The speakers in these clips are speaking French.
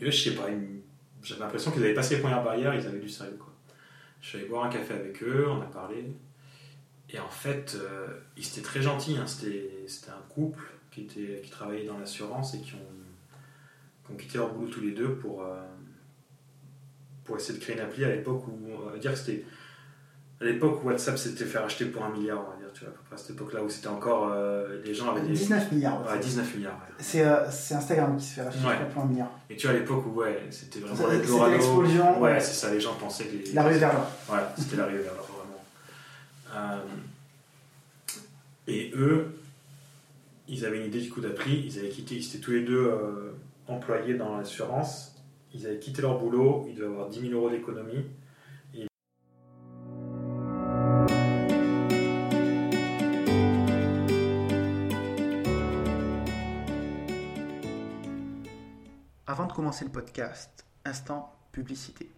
Et eux, je sais pas, j'avais l'impression qu'ils avaient passé les premières barrières, ils avaient du sérieux. Quoi. Je suis allé boire un café avec eux, on a parlé. Et en fait, euh, ils étaient très gentils. hein. C'était un couple qui, était, qui travaillait dans l'assurance et qui ont, qui ont quitté leur boulot tous les deux pour, euh, pour essayer de créer une appli à l'époque où, on va dire que c'était. À l'époque où WhatsApp s'était fait racheter pour un milliard, on va dire, tu vois, à cette époque-là où c'était encore. euh, les gens avaient des. 19 milliards. ouais. Ouais, 19 milliards. ouais. C'est euh, c'est Instagram qui se fait racheter Ouais. pour un milliard. Et tu vois, à l'époque où, ouais, c'était vraiment l'Eldorado. l'explosion, Ouais, ouais. c'est ça, les gens pensaient que les. L'arrivée vers là. Voilà, c'était l'arrivée vers l'or, vraiment. Euh, et eux, ils avaient une idée du coup d'appli, ils avaient quitté, ils étaient tous les deux employés dans l'assurance, ils avaient quitté leur boulot, ils devaient avoir 10 000 euros d'économie. Commencer le podcast, instant publicité.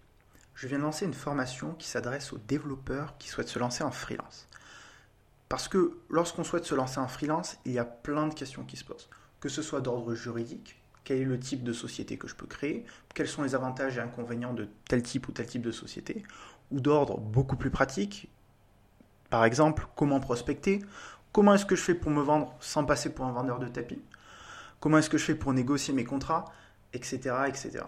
Je viens de lancer une formation qui s'adresse aux développeurs qui souhaitent se lancer en freelance. Parce que lorsqu'on souhaite se lancer en freelance, il y a plein de questions qui se posent. Que ce soit d'ordre juridique, quel est le type de société que je peux créer, quels sont les avantages et inconvénients de tel type ou tel type de société, ou d'ordre beaucoup plus pratique, par exemple, comment prospecter, comment est-ce que je fais pour me vendre sans passer pour un vendeur de tapis, comment est-ce que je fais pour négocier mes contrats, etc. etc.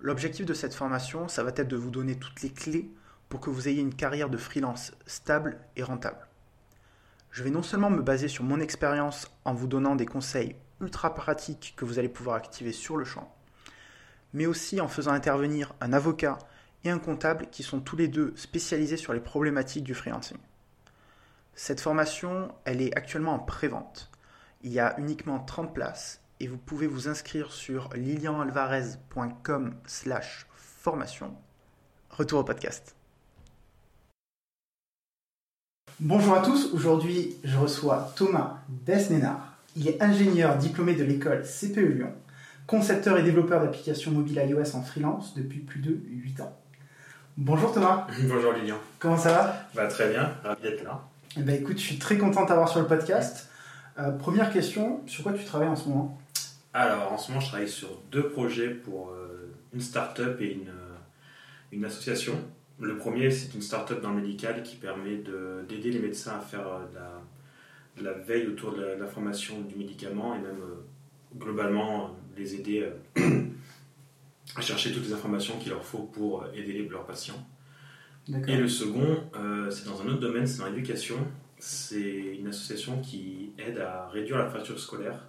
L'objectif de cette formation, ça va être de vous donner toutes les clés pour que vous ayez une carrière de freelance stable et rentable. Je vais non seulement me baser sur mon expérience en vous donnant des conseils ultra pratiques que vous allez pouvoir activer sur le champ, mais aussi en faisant intervenir un avocat et un comptable qui sont tous les deux spécialisés sur les problématiques du freelancing. Cette formation, elle est actuellement en pré-vente. Il y a uniquement 30 places et vous pouvez vous inscrire sur lilianalvarez.com slash formation. Retour au podcast. Bonjour à tous, aujourd'hui je reçois Thomas Besnénard. Il est ingénieur diplômé de l'école CPE Lyon, concepteur et développeur d'applications mobiles iOS en freelance depuis plus de 8 ans. Bonjour Thomas, Bonjour Lilian. comment ça va? Bah, très bien, ravi d'être là. Eh ben, écoute, je suis très content de t'avoir sur le podcast. Euh, première question, sur quoi tu travailles en ce moment? Alors, en ce moment, je travaille sur deux projets pour euh, une start-up et une, euh, une association. Le premier, c'est une start-up dans le médical qui permet de- d'aider les médecins à faire euh, de, la, de la veille autour de la, de la formation du médicament et même euh, globalement les aider euh, à chercher toutes les informations qu'il leur faut pour aider leurs patients. Et le second, euh, c'est dans un autre domaine, c'est dans l'éducation. C'est une association qui aide à réduire la fracture scolaire.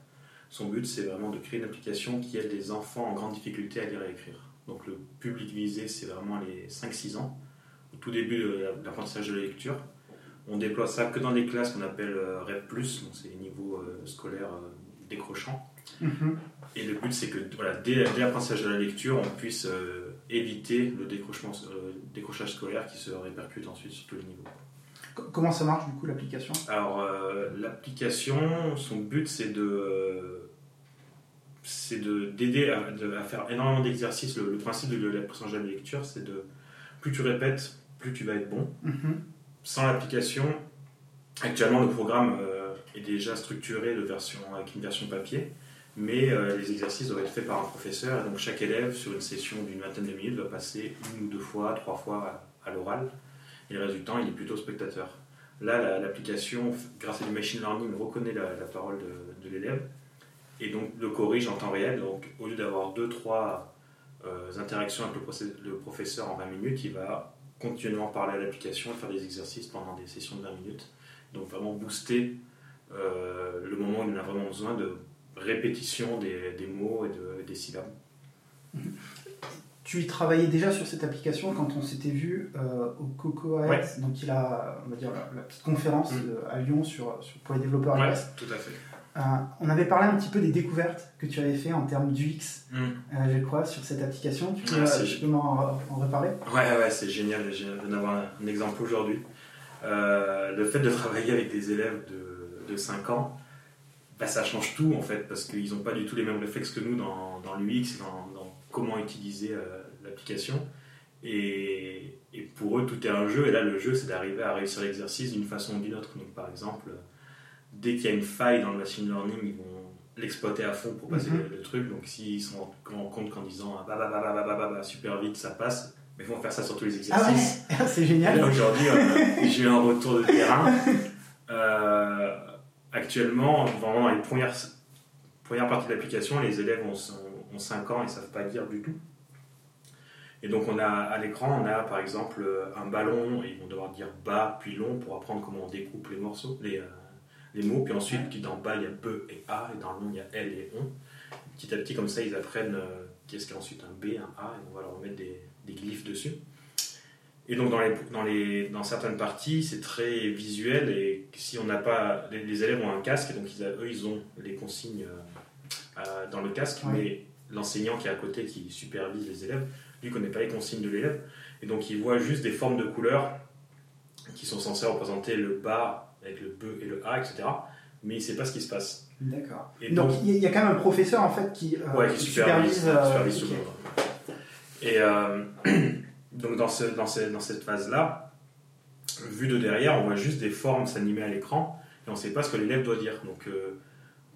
Son but, c'est vraiment de créer une application qui aide les enfants en grande difficulté à lire et écrire. Donc le public visé, c'est vraiment les 5-6 ans, au tout début de la- de l'apprentissage de la lecture. On déploie ça que dans des classes qu'on appelle euh, REP+, donc c'est les niveaux euh, scolaires euh, décrochants. Mhm. Et le but, c'est que voilà, dès, dès l'apprentissage de la lecture, on puisse euh, éviter le décrochement, euh, décrochage scolaire qui se répercute ensuite sur tous les niveaux. Co- Comment ça marche du coup l'application? Alors, euh, l'application, son but, c'est de, euh, c'est de d'aider à, de- à faire énormément d'exercices. Le, le principe de l'apprentissage de la lecture, c'est de plus tu répètes, plus tu vas être bon. Mhm. Sans l'application, actuellement, le programme euh, est déjà structuré de version, avec une version papier, mais euh, les exercices doivent être faits par un professeur. Et donc, chaque élève, sur une session d'une vingtaine de minutes, va passer une ou deux fois, trois fois à, à l'oral. Et le résultat, il est plutôt spectateur. Là, la- l'application, grâce à du machine learning, reconnaît la, parole de, l'élève et donc le corrige en temps réel. Donc, au lieu d'avoir deux, trois euh, interactions avec le, professeur en 20 minutes, il va continuellement parler à l'application et faire des exercices pendant des sessions de 20 minutes. Donc, vraiment booster euh, le moment où il en a vraiment besoin de répétition des, mots et de- des syllabes. Tu y travaillais déjà sur cette application quand on s'était vu euh, au Coco AS, Ouais. donc il a on va dire, la, la petite conférence Mm. euh, à Lyon sur, sur- pour les développeurs Ouais, tout à fait. Euh, on avait parlé un petit peu des découvertes que tu avais fait en termes d'UX, Mm. euh, je crois, sur cette application. Tu peux Ah, c'est justement en, reparler? Ouais, ouais, c'est génial. Je viens d'avoir un, un exemple aujourd'hui. Le fait de travailler avec des élèves de, de 5 ans, bah, ça change tout en fait, parce qu'ils n'ont pas du tout les mêmes réflexes que nous dans, dans l'UX, dans comment utiliser euh, l'application. Et, pour eux, tout est un jeu. Et là, le jeu, c'est d'arriver à réussir l'exercice d'une façon ou d'une autre. Donc, par exemple, euh, dès qu'il y a une faille dans le machine learning, ils vont l'exploiter à fond pour passer mm le, truc. Donc, s'ils se rendent compte qu'en disant ah, bah, bah, bah, bah, bah, bah bah super vite, ça passe, mais ils vont faire ça sur tous les exercices. Ah ouais c'est génial. Aujourd'hui, euh, j'ai un retour de terrain. Euh, actuellement, vraiment, les premières, premières parties de l'application, les élèves ont, ont 5 ans et ne savent pas lire du tout. Et donc, on a, à l'écran, on a par exemple euh, un ballon, et ils vont devoir dire bas puis long pour apprendre comment on découpe les morceaux, les, euh, les mots. Puis ensuite, qui dans bas, il y a be et a, et dans long, il y a l et on. Petit à petit, comme ça, ils apprennent euh, qu'est-ce qu'il y a ensuite un b, un a, et on va leur mettre des, des glyphes dessus. Et donc dans, les, dans, les, dans certaines parties, c'est très visuel et si on n'a pas, les, les élèves ont un casque donc ils, eux ils ont les consignes euh, dans le casque, mais l'enseignant qui est à côté qui supervise les élèves, lui connaît pas les consignes de l'élève et donc il voit juste des formes de couleurs qui sont censées représenter le bas avec le be et le a, etc. Mais il sait pas ce qui se passe. D'accord. Donc il y a- quand même un professeur en fait qui, euh, Ouais, qui supervise, euh. Et donc dans, ce, dans, ce- dans cette phase-là, vu de derrière, on voit juste des formes s'animer à l'écran et on ne sait pas ce que l'élève doit dire. Donc euh,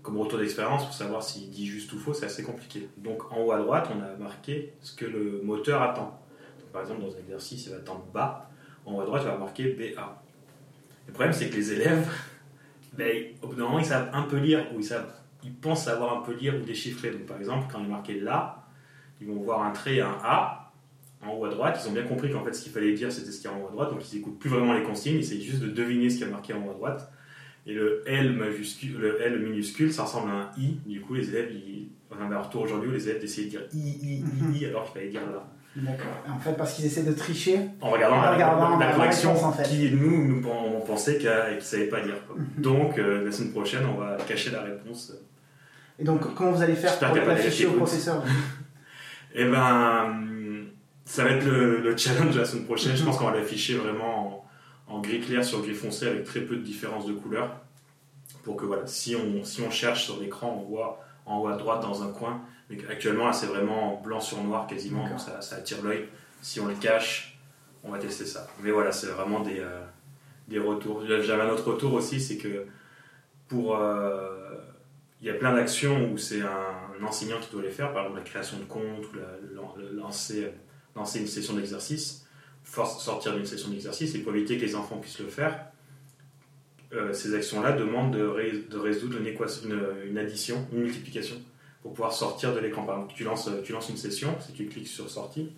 comme retour d'expérience, pour savoir s'il dit juste ou faux, c'est assez compliqué. Donc en haut à droite, on a marqué ce que le moteur attend. Par exemple, dans un exercice, il va attendre bas. En haut à droite, il va marquer BA. Le problème, c'est que les élèves, ben, au bout d'un moment, ils savent un peu lire ou ils, savent, ils pensent savoir un peu lire ou déchiffrer. Donc, par exemple, quand il est marqué là, ils vont voir un trait et un A en haut à droite. Ils ont bien compris qu'en fait, ce qu'il fallait dire, c'était ce qu'il y a en haut à droite. Donc, ils n'écoutent plus vraiment les consignes. Ils essayent juste de deviner ce qu'il y a marqué en haut à droite. Et le L majuscule, le L minuscule, ça ressemble à un I. Du coup, les élèves, ils, on avait un retour aujourd'hui où les élèves essayaient de dire I, I, I, I, alors qu'il fallait dire là. D'accord. En fait, parce qu'ils essaient de tricher. En regardant, En la- regardant la, la correction en fait. qui, nous, nous on pensait qu'ils ne savaient pas quoi. Mhm. Donc, euh, la semaine prochaine, on va cacher la réponse. Et donc, comment vous allez faire pour a l'afficher au professeur Eh ben, ça va être le, le challenge la semaine prochaine. Je Mhm. pense qu'on va l'afficher vraiment en, gris clair sur gris foncé avec très peu de différence de couleur. Pour que voilà, si on, si on cherche sur l'écran, on voit en haut à droite dans un coin. Mais actuellement, là, c'est vraiment blanc sur noir quasiment, donc ça, ça attire l'œil. Si on le cache, on va tester ça. Mais voilà, c'est vraiment des, euh, des retours. J'avais un autre retour aussi, c'est que pour. euh, il y a plein d'actions où c'est un, un enseignant qui doit les faire, par exemple la création de compte ou la- lancer, lancer une session d'exercice, force sortir d'une session d'exercice, et pour éviter que les enfants puissent le faire, euh, ces actions-là demandent de, ré- de résoudre une, équation, une, une addition, une multiplication, pour pouvoir sortir de l'écran. Par exemple, tu lances, tu lances une session, si tu cliques sur sortie,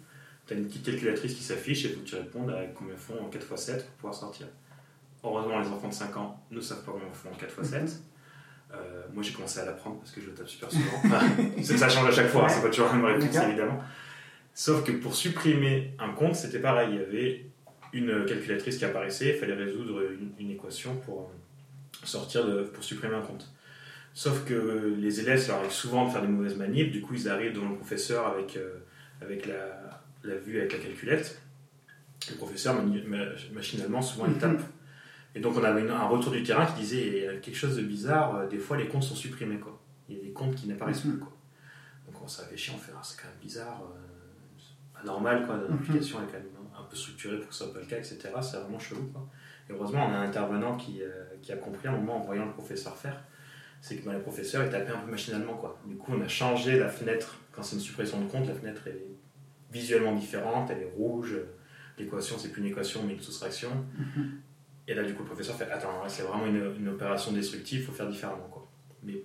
tu as une petite calculatrice qui s'affiche et faut que tu répondes à combien font en 4 x 7 pour pouvoir sortir. Heureusement, les enfants de 5 ans ne savent pas comment font en 4 x 7. Euh, moi, j'ai commencé à l'apprendre parce que je le tape super souvent. Ça change à chaque fois, hein, c'est pas toujours la même réponse évidemment. Sauf que pour supprimer un compte, c'était pareil. Il y avait une calculatrice qui apparaissait, il fallait résoudre une, une équation pour euh, sortir de, pour supprimer un compte. Sauf que les élèves, ça leur arrive souvent de faire des mauvaises manips, du coup ils arrivent devant le professeur avec, euh, avec la, la vue avec la calculette. Le professeur, mani- machinalement, souvent il tape. Et donc on avait une- un retour du terrain qui disait il y a quelque chose de bizarre, euh, des fois les comptes sont supprimés. Quoi. Il y a des comptes qui n'apparaissent Mhm. plus. Quoi. Donc on s'est réfléchi, on fait ah, c'est quand même bizarre, euh, anormal, quoi. Mhm. l'application est quand même un peu structurée pour que ce soit pas le cas, etc. C'est vraiment chelou. Quoi. Et heureusement, on a un intervenant qui, euh, qui a compris à un moment en voyant le professeur faire c'est que bah, le professeur il tapait un peu machinalement. Quoi. Du coup, on a changé la fenêtre. Quand c'est une suppression de compte, la fenêtre est visuellement différente, elle est rouge. L'équation, c'est plus une équation, mais une soustraction. Et là, du coup, le professeur fait Attends, c'est vraiment une, une opération destructive, il faut faire différemment. Quoi. Mais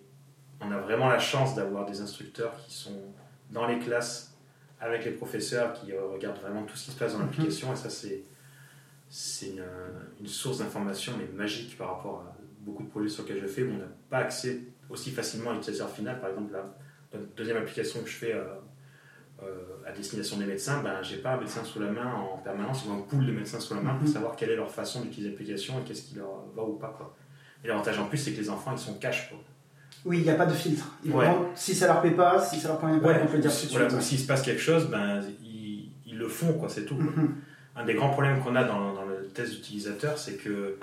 on a vraiment la chance d'avoir des instructeurs qui sont dans les classes avec les professeurs, qui euh, regardent vraiment tout ce qui se passe dans l'application. Et ça, c'est c'est une, une source d'information mais magique par rapport à beaucoup de projets sur lesquels je fais où on n'a pas accès aussi facilement à l'utilisateur final. Par exemple, la, la deuxième application que je fais euh, euh, à destination des médecins, ben, j'ai pas un médecin sous la main en permanence ou un pool de médecins sous la main pour Mhm. savoir quelle est leur façon d'utiliser l'application et qu'est-ce qui leur va ou pas. Quoi. Et l'avantage en plus, c'est que les enfants, ils sont cash. Quoi. Oui, il n'y a pas de filtre. Ils Ouais. vont- si ça leur plaît pas, si ça leur convient pas, Ouais, on peut le dire ou tout de suite. ou s'il se passe quelque chose, ben, ils, ils le font, quoi, c'est tout. Mhm. Un des grands problèmes qu'on a dans, dans le test d'utilisateur, c'est que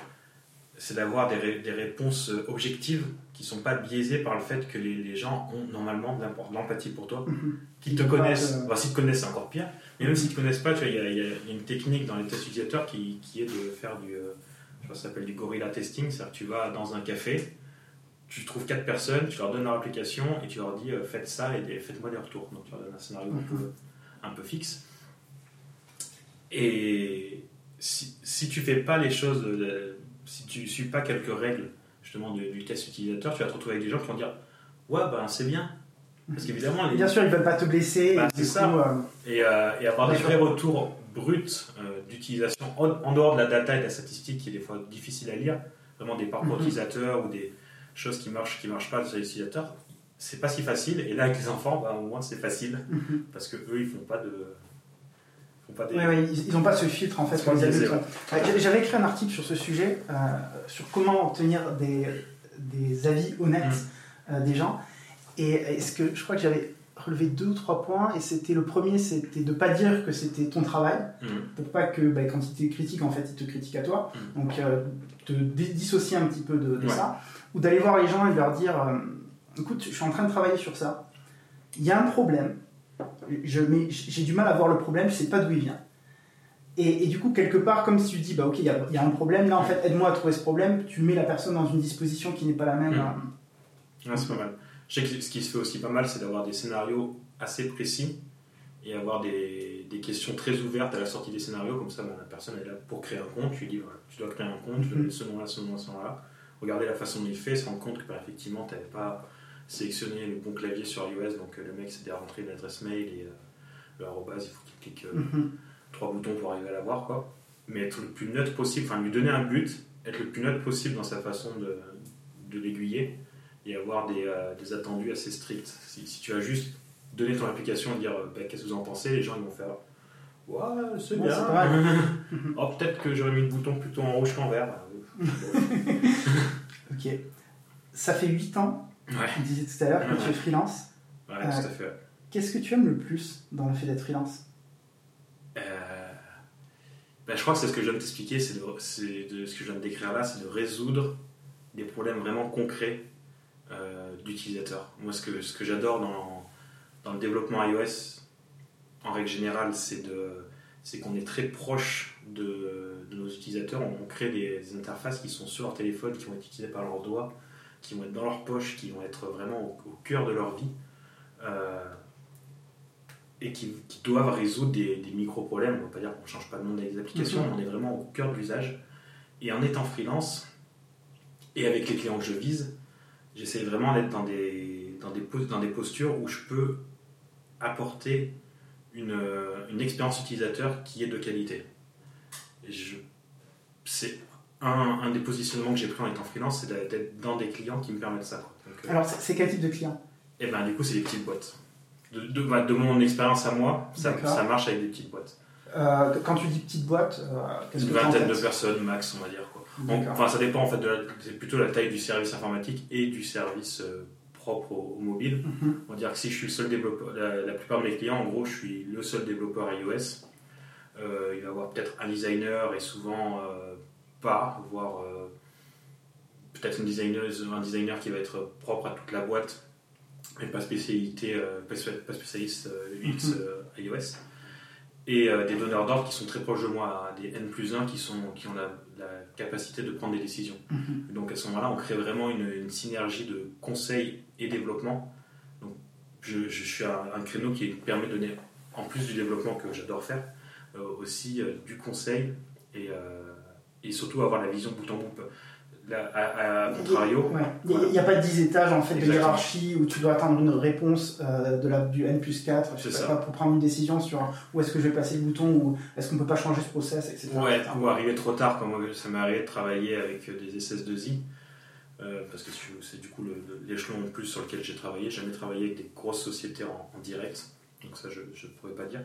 c'est d'avoir des, ré- des réponses objectives qui sont pas biaisées par le fait que les, les gens ont normalement de l'empathie pour toi, Mhm. qu'ils te connaissent. te- Enfin, s'ils te connaissent, c'est encore pire. Mais même s'ils te connaissent pas, il y, y a il y a une technique dans les tests utilisateurs qui, qui est de faire du, euh, je crois que ça s'appelle du gorilla testing, c'est-à-dire que tu vas dans un café, tu trouves quatre personnes, tu leur donnes leur application et tu leur dis euh, faites ça et faites-moi des retours. Donc tu leur donnes un scénario un, peu, un peu fixe. Et si, si tu fais pas les choses, euh, si tu suis pas quelques règles justement du, du test utilisateur, tu vas te retrouver avec des gens qui vont dire ouais ben c'est bien. Parce qu'évidemment, les- Bien sûr, ils veulent pas te blesser. Bah, c'est ça. euh, et, euh, et avoir des vrais retours bruts euh, d'utilisation en, en dehors de la data et de la statistique qui est des fois difficile à lire, vraiment des parcours Mhm. utilisateurs ou des choses qui marchent, qui marchent pas sur les utilisateurs, c'est pas si facile. Et là, avec les enfants, bah, au moins c'est facile mhm. parce que eux ils font pas de. font pas des... Ouais, ils n'ont pas ce filtre en fait j'avais- écrit un article sur ce sujet, euh, sur comment obtenir des, des avis honnêtes Mm. euh, des gens. Et est-ce que je crois que j'avais relevé deux ou trois points. Et c'était le premier, c'était de pas dire que c'était ton travail, Mhm. pour pas que bah, quand ils te critiquent, en fait, ils te critiquent à toi. Mm. Donc euh, te dissocier un petit peu de, de Ouais. ça, ou d'aller voir les gens et leur dire, euh, écoute, je suis en train de travailler sur ça. Il y a un problème. Je, mais j'ai du mal à voir le problème, je sais pas d'où il vient. Et, et du coup, quelque part, comme si tu dis, bah ok, il y, a- il y a un problème, là en fait, aide-moi à trouver ce problème, tu mets la personne dans une disposition qui n'est pas la même. Mm. euh, Ouais, c'est pas mal. Je sais que ce qui se fait aussi pas mal, c'est d'avoir des scénarios assez précis et avoir des, des questions très ouvertes à la sortie des scénarios. Comme ça, ben, la personne est là pour créer un compte. Tu lui dis, voilà, tu dois créer un compte, Mhm. ce nom-là, ce nom-là, ce nom-là. Regarder la façon dont il fait, se rendre compte que ben, effectivement, tu n'avais pas sélectionné le bon clavier sur iOS. Donc euh, le mec s'était rentré une adresse mail et euh, le arrobase, il faut qu'il clique euh, mhm. trois boutons pour arriver à l'avoir, quoi. Mais être le plus neutre possible, enfin lui donner un but, être le plus neutre possible dans sa façon de, de l'aiguiller et avoir des, euh, des attendus assez stricts. Si, si tu as juste donné ton application et dire bah, qu'est-ce que vous en pensez, les gens ils vont faire Ouais, c'est Ouais, bien. pas oh, peut-être que j'aurais mis le bouton plutôt en rouge qu'en vert. Ok. Ça fait 8 ans, ouais, tu disais tout à l'heure, que tu es freelance. ouais, tout à fait. Qu'est-ce que tu aimes le plus dans le fait d'être freelance? Euh, ben, je crois que c'est ce que je viens de t'expliquer, c'est de, ce que je viens de décrire là, c'est de résoudre des problèmes vraiment concrets euh, d'utilisateurs. Moi, ce que, ce que j'adore dans, dans le développement iOS, en règle générale, c'est de c'est qu'on est très proche de nos utilisateurs. On, on crée des, des interfaces qui sont sur leur téléphone, qui vont être utilisées par leurs doigts, qui vont être dans leur poche, qui vont être vraiment au, au cœur de leur vie. Euh, et qui, qui doivent résoudre des, des micro-problèmes. On ne va pas dire qu'on ne change pas le monde des applications, mais on est vraiment au cœur de l'usage. Et en étant freelance, et avec les clients que je vise, j'essaie vraiment d'être dans des, dans, des, pos- dans des postures où je peux apporter une, une expérience utilisateur qui est de qualité. Je- C'est un, un des positionnements que j'ai pris en étant freelance, c'est d'être dans des clients qui me permettent ça. Donc, euh, Alors, c'est quel type de client? Et ben du coup, c'est des petites boîtes. De, de, bah, de mon expérience à moi, ça, marche avec des petites boîtes. Euh, Quand tu dis petite boîte, euh, Une vingtaine de personnes max, on va dire. Quoi. Donc, enfin, ça dépend en fait, de la- c'est plutôt la taille du service informatique et du service euh, propre au, au mobile. Mhm. On va dire que si je suis le seul développeur, la, la plupart de mes clients, en gros, je suis le seul développeur iOS. Euh, il va y avoir peut-être un designer et souvent euh, pas, voire euh, peut-être une designeuse, un designer qui va être propre à toute la boîte, mais pas spécialité, pas spé- pas spécialiste UX Mhm. iOS. Et des donneurs d'ordre qui sont très proches de moi, des N plus 1 qui, sont, qui ont la, la capacité de prendre des décisions. Mhm. Donc à ce moment-là, on crée vraiment une, une synergie de conseil et développement. Donc je, je suis à un créneau qui me permet de donner, en plus du développement que j'adore faire, aussi euh, du conseil et, euh, et surtout avoir la vision bout en bout. Là, à, à contrario, Ouais. Il n'y a, pas 10 étages en fait de hiérarchie où tu dois attendre une réponse euh, de la, du N plus 4 je C'est sais ça. pas, pour prendre une décision sur où est-ce que je vais passer le bouton ou est-ce qu'on peut pas changer ce process, etc. Ouais, ou arriver trop tard, comme ça m'est arrivé de travailler avec euh, des SS2I, euh, parce que c'est- du coup l'échelon en plus sur lequel j'ai travaillé. J'ai jamais travaillé avec des grosses sociétés en, en direct, donc ça je ne pourrais pas dire.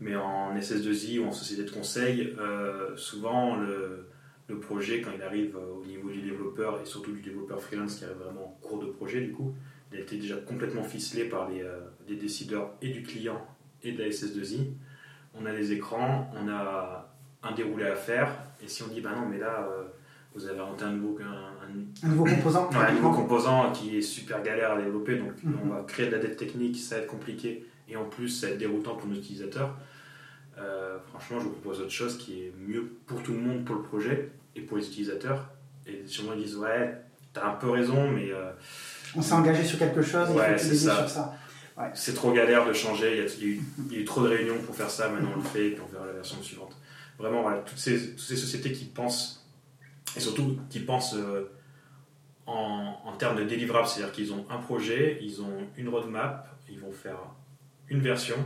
Mais en SS2I ou en société de conseil, euh, souvent le, le projet, quand il arrive euh, au niveau du développeur et surtout du développeur freelance qui arrive vraiment en cours de projet, du coup, il a été déjà complètement ficelé par les, euh, les décideurs et du client et de la SS2I. On a les écrans, on a un déroulé à faire, et si on dit bah non, mais là euh, vous avez inventé un nouveau, un, un- Un nouveau composant Ouais, un nouveau composant qui est super galère à développer, donc Mhm. on va créer de la dette technique, ça va être compliqué, et en plus ça va être déroutant pour nos utilisateurs. Euh, franchement, je vous propose autre chose qui est mieux pour tout le monde, pour le projet et pour les utilisateurs. Et sûrement ils disent ouais, as un peu raison, mais. euh, On s'est engagé sur quelque chose, Ouais, il faut c'est ça. sur ça. c'est trop galère de changer. Il y, a, il y a eu, trop de réunions pour faire ça. Maintenant, on le fait et puis on verra la version suivante. Vraiment, voilà, toutes ces, toutes ces sociétés qui pensent, et surtout qui pensent euh, en, en termes de délivrable, c'est-à-dire qu'ils ont un projet, ils ont une roadmap, ils vont faire une version.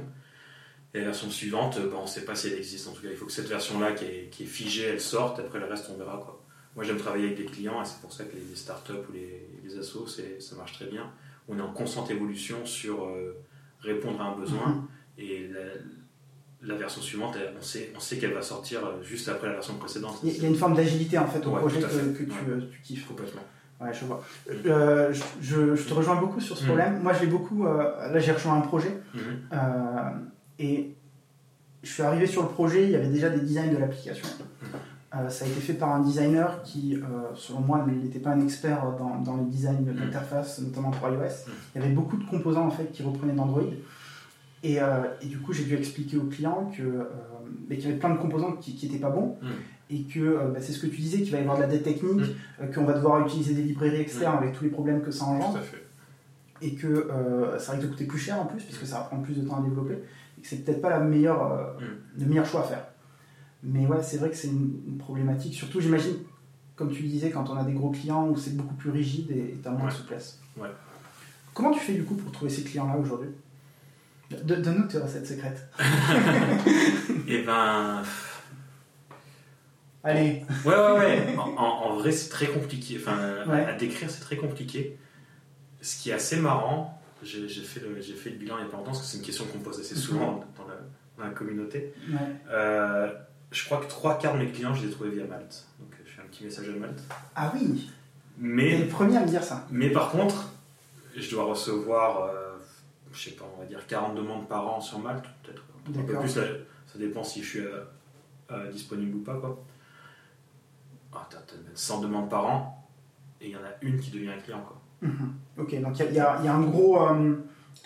Et la version suivante, ben, on ne sait pas si elle existe. En tout cas, il faut que cette version-là, qui est, qui est figée, elle sorte. Après, le reste, on verra. Quoi. Moi, j'aime travailler avec des clients et c'est pour ça que les, startups ou les, les assos, ça marche très bien. On est en constante évolution sur euh, répondre à un besoin. Mhm. Et la, la version suivante, elle- on sait, on sait qu'elle va sortir euh, juste après la version précédente. Il y a- une forme d'agilité en fait au Ouais, projet que, que tu, Ouais. tu kiffes. Complètement. Ouais, je vois. Euh, je, je- je te rejoins beaucoup sur ce Mm. problème. Moi, j'ai beaucoup. euh, là, j'ai rejoint un projet Mhm. euh, et je suis arrivé sur le projet. Il y avait déjà des designs de l'application. Euh, ça a été fait par un designer qui, euh, selon moi, n'était pas un expert dans, dans les designs d'interface, notamment pour iOS. Il y avait beaucoup de composants en fait qui reprenaient d'Android. Et, euh, et du coup, j'ai dû expliquer au client que, mais qu'il y avait plein de composants qui n'étaient pas bons Mm. et que bah, c'est ce que tu disais, qu'il va y avoir de la dette technique, qu'on va devoir utiliser des librairies externes avec tous les problèmes que ça engendre Tout à fait. et que ça risque de coûter plus cher en plus puisque ça va prendre plus de temps à développer c'est peut-être pas la meilleure, euh, le meilleur choix à faire. Mais ouais, c'est vrai que c'est une, une problématique, surtout j'imagine, comme tu disais, quand on a des gros clients où c'est beaucoup plus rigide et tu as moins de souplesse. Ouais. Comment tu fais du coup pour trouver ces clients-là aujourd'hui? Donne-nous tes recettes secrètes. Et ben. Allez, Ouais, ouais, ouais. En, vrai, c'est très compliqué. Enfin, à décrire, c'est très compliqué. Ce qui est assez marrant, j'ai fait, le- j'ai fait le bilan il n'y a pas longtemps, parce que c'est une question qu'on pose assez souvent dans, la, dans la communauté. ouais. Euh, je crois que trois quarts de mes clients, je les ai trouvés via Malte. Donc, je fais un petit message à Malte. Ah oui, t'es Mais, le premier à me dire ça. mais par contre, je dois recevoir, euh, je sais pas, on va dire 40 demandes par an sur Malte, peut-être un peu plus, ça, ça dépend si je suis euh, euh, disponible ou pas. Quoi. Ah, t'as, t'as 100 demandes par an, et il y en a une qui devient un client. Quoi. Mhm. Ok, donc il y, a- y y un gros, euh,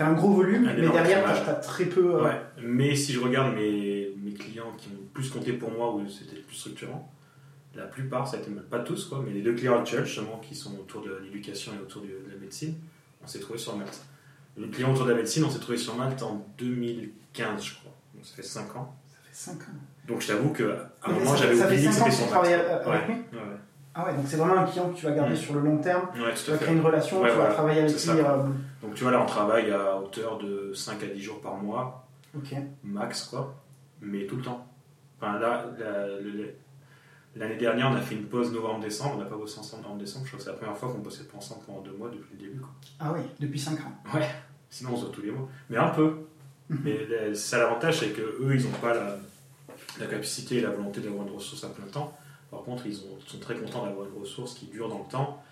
un gros volume, Un mais derrière t'as as très peu. euh, Ouais, mais si je regarde mes, mes clients qui ont plus compté pour moi, où c'était le plus structurant, la plupart, ça a été pas tous, quoi, mais les deux clients actuels, justement, qui sont autour de l'éducation et autour de la médecine, on s'est trouvé sur Malte. Les clients autour de la médecine, on s'est trouvé sur Malte en 2015, je crois. Donc ça fait 5 ans. Ça fait 5 ans. Donc je t'avoue qu'à un Mais moment, j'avais oublié que c'était que tu Malte. travailles avec Ouais, ouais, Ah ouais, donc c'est vraiment un client que tu vas garder Mm. sur le long terme. ouais, Tu vas créer une relation, Ouais, tu vas travailler avec lui. euh, Donc tu vois, là, on travaille à hauteur de 5 à 10 jours par mois, max, quoi, mais tout le temps. Enfin, là, l'année dernière, on a fait une pause novembre-décembre, on n'a pas bossé ensemble en décembre, je crois que c'est la première fois qu'on bossait pas ensemble pendant deux mois depuis le début. Quoi. Ah oui, depuis 5 ans. Sinon, on se voit tous les mois. Mais un peu. Mhm. Mais ça, l'avantage, c'est qu'eux, ils n'ont pas la, la capacité et la volonté d'avoir une ressource à plein temps. Par contre, ils ont- sont très contents d'avoir une ressource qui dure dans le temps,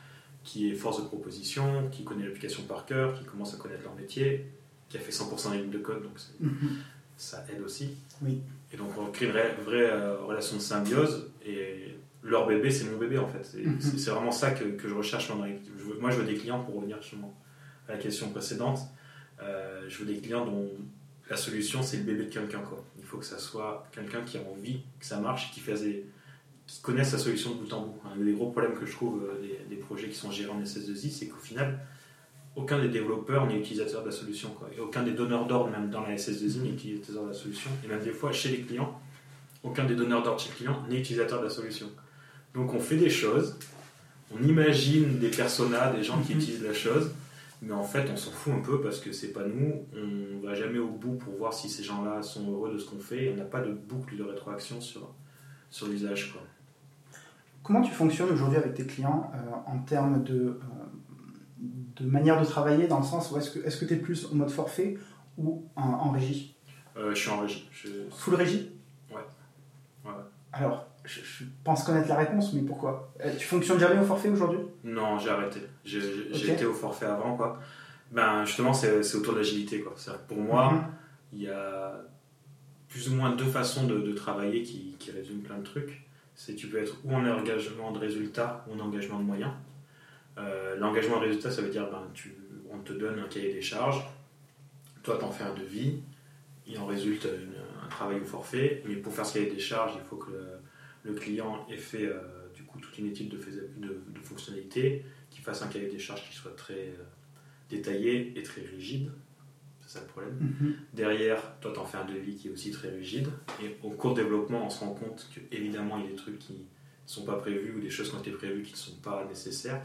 qui est force de proposition, qui connaît l'application par cœur, qui commence à connaître leur métier, qui a fait 100% des lignes de code, donc Mhm. ça aide aussi. Oui. Et donc on crée une vraie, vraie, euh, relation de symbiose et leur bébé c'est mon bébé en fait. C'est Mhm. vraiment ça que, que je recherche moi dans je veux- Moi je veux des clients pour revenir justement à la question précédente. euh, je veux des clients dont la solution c'est le bébé de quelqu'un. Il faut que ça soit quelqu'un qui a envie que ça marche, qui fasse des- qui connaisse sa solution de bout en bout. Un des gros problèmes que je trouve euh, des, des projets qui sont gérés en SS2I, c'est qu'au final, aucun des développeurs n'est utilisateur de la solution. Quoi. Et aucun des donneurs d'ordre, même dans la SS2I, n'est utilisateur de la solution. Et même des fois, chez les clients, aucun des donneurs d'ordre chez le client n'est utilisateur de la solution. Donc on fait des choses, on imagine des personas, des gens qui Mhm. utilisent la chose, mais en fait on s'en fout un peu parce que c'est pas nous, on va jamais au bout pour voir si ces gens-là sont heureux de ce qu'on fait, et on n'a pas de boucle de rétroaction sur, sur l'usage. quoi. Comment tu fonctionnes aujourd'hui avec tes clients euh, en termes de, euh, de manière de travailler, dans le sens où est-ce que tu es plus en mode forfait ou en, en régie? Euh, je suis en régie. Je- Full régie? Ouais. Ouais. Alors, je, je pense connaître la réponse, mais pourquoi? Tu fonctionnes jamais au forfait aujourd'hui? Non, j'ai arrêté. J'ai été au forfait avant, quoi. Ben, justement, c'est autour de l'agilité, quoi. Pour moi, Mhm. il y a plus ou moins deux façons de, de travailler qui, qui résument plein de trucs. C'est tu peux être ou en engagement de résultat ou en engagement de moyens. Euh, L'engagement de résultat, ça veut dire ben, tu, on te donne un cahier des charges, toi t'en fais un devis, il en résulte un travail au forfait, mais pour faire ce cahier des charges, il faut que le, client ait fait euh, du coup toute une étude de, de, de fonctionnalité, qu'ils fassent un cahier des charges qui soit très euh, détaillé et très rigide. C'est ça le problème. Mhm. Derrière, toi, tu en fais un devis qui est aussi très rigide. Et au cours de développement, on se rend compte qu'évidemment, il y a des trucs qui ne sont pas prévus ou des choses qui ont été prévues qui ne sont pas nécessaires.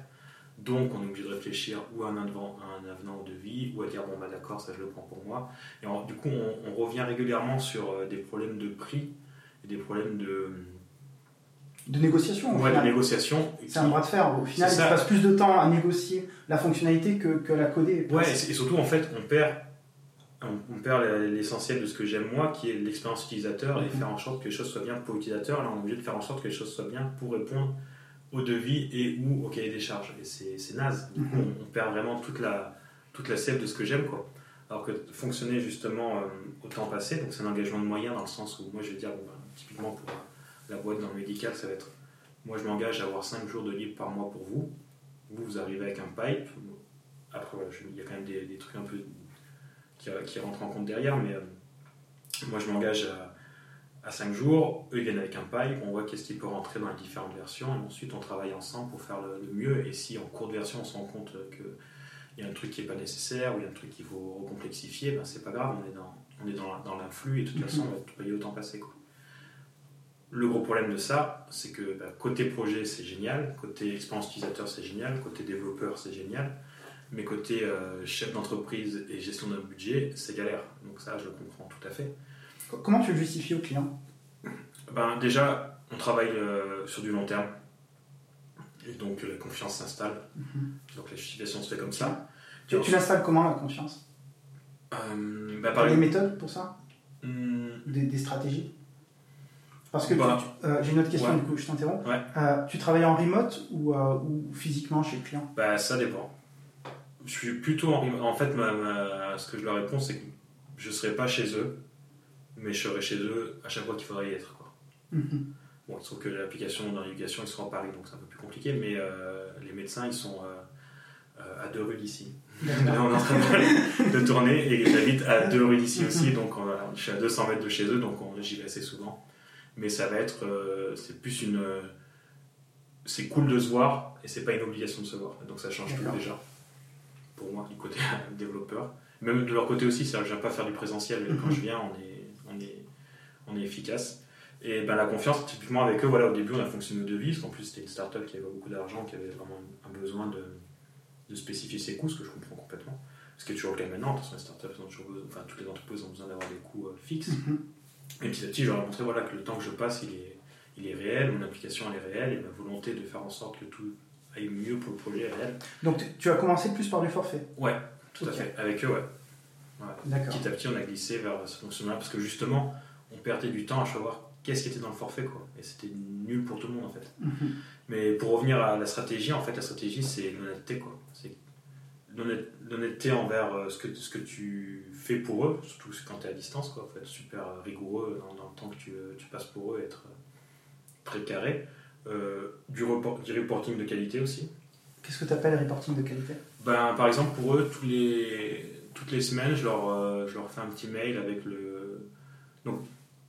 Donc, on est obligé de réfléchir ou à un avenant, à un avenant au devis ou à dire bon, bah d'accord, ça je le prends pour moi. Et du coup, on, on revient régulièrement sur euh, des problèmes de prix et des problèmes de, De négociation, ouais, de négociation. C'est un bras de fer. Au final, il ça. passe plus de temps à négocier la fonctionnalité que, que la coder. Ouais, et, et surtout, en fait, on perd, on, perd l'essentiel de ce que j'aime moi, qui est l'expérience utilisateur, et Mhm. faire en sorte que les choses soient bien pour l'utilisateur. Là, on est obligé de faire en sorte que les choses soient bien pour répondre au devis et ou au cahier des charges. Et c'est naze. Du coup, Mhm. on, on perd vraiment toute la, toute la sève de ce que j'aime, quoi. Alors que fonctionner justement euh, au temps passé, donc c'est un engagement de moyens dans le sens où moi je vais dire, bon, ben, typiquement pour la boîte dans le médical, ça va être moi je m'engage à avoir 5 jours de libre par mois pour vous. Vous, vous arrivez avec un pipe. Après, voilà, je- il y a quand même des, des trucs un peu qui, qui rentrent en compte derrière, mais euh, moi je m'engage à, 5 jours. Eux ils viennent avec un pipe, on voit qu'est-ce qui peut rentrer dans les différentes versions, et ensuite on travaille ensemble pour faire le, le mieux. Et si en cours de version on se rend compte que il y a un truc qui n'est pas nécessaire ou il y a un truc qu'il faut recomplexifier, ben c'est pas grave, on est dans, on est dans, dans l'influx et de toute Mhm. façon on va être payé au temps passé. Quoi. Le gros problème de ça, c'est que ben, côté projet c'est génial, côté expérience utilisateur c'est génial, côté développeur c'est génial, mais côté euh, chef d'entreprise et gestion d'un budget c'est galère. Donc ça je le comprends tout à fait. Comment tu le justifies au client? Ben, déjà, on travaille euh, sur du long terme. Et donc la confiance s'installe. Mhm. Donc la justification se fait comme ça. Tu, tu l'installes comment la confiance? Euh, ben, par des exemple, méthodes pour ça? Hmm, des, des stratégies? Parce que Bah, tu- euh, j'ai une autre question, ouais. du coup, je t'interromps. Ouais. Euh, tu travailles en remote ou, ou physiquement chez le client? Bah, ça dépend. Je suis plutôt en. En fait, ma- ma- ce que je leur réponds, c'est que je ne serai pas chez eux, mais je serai chez eux à chaque fois qu'il faudrait y être. Quoi. Mhm. Bon, il se trouve que l'application ils sont à Paris, donc c'est un peu plus compliqué, mais euh, les médecins, ils sont euh, euh, à deux rues d'ici. Là, on est en train de, de tourner et j'habite à deux rues d'ici aussi, donc on a- je suis à 200 mètres de chez eux, donc on- j'y vais assez souvent. Mais ça va être, euh, c'est plus une, c'est cool de se voir et c'est pas une obligation de se voir. Donc ça change tout déjà pour moi du côté développeur. Même de leur côté aussi, je viens pas faire du présentiel. Quand Mhm. je viens, on est, on est, on est efficace. Et ben, la confiance, typiquement avec eux, voilà, au début on a fonctionné au devis, parce qu'en plus c'était une startup qui avait beaucoup d'argent, qui avait vraiment un besoin de, de spécifier ses coûts, ce que je comprends complètement. Ce qui est toujours le cas maintenant, de toute façon les startups, ont toujours besoin- enfin toutes les entreprises ont besoin d'avoir des coûts euh, fixes. Mhm. Et petit à petit, je leur ai montré voilà, que le temps que je passe, il est, il est réel, mon application elle est réelle, et ma volonté de faire en sorte que tout aille mieux pour le projet réelle. Donc tu- as commencé plus par du forfait Ouais, tout à fait. Avec eux, ouais. D'accord. Petit à petit, on a glissé vers ce fonctionnement parce que justement, on perdait du temps à savoir qu'est-ce qui était dans le forfait, quoi. Et c'était nul pour tout le monde, en fait. Mhm. Mais pour revenir à la stratégie, en fait, la stratégie, c'est l'honnêteté, quoi. C'est l'honnête- l'honnêteté envers euh, ce que, ce que tu fais pour eux, surtout quand tu es à distance, quoi. Faut être super rigoureux dans, dans le temps que tu, euh, tu passes pour eux, être euh, très carré. Euh, du, report- du reporting de qualité aussi. Qu'est-ce que tu appelles reporting de qualité? Ben, par exemple, pour eux, tous les, toutes les semaines, je leur, euh, je leur fais un petit mail avec le. Donc,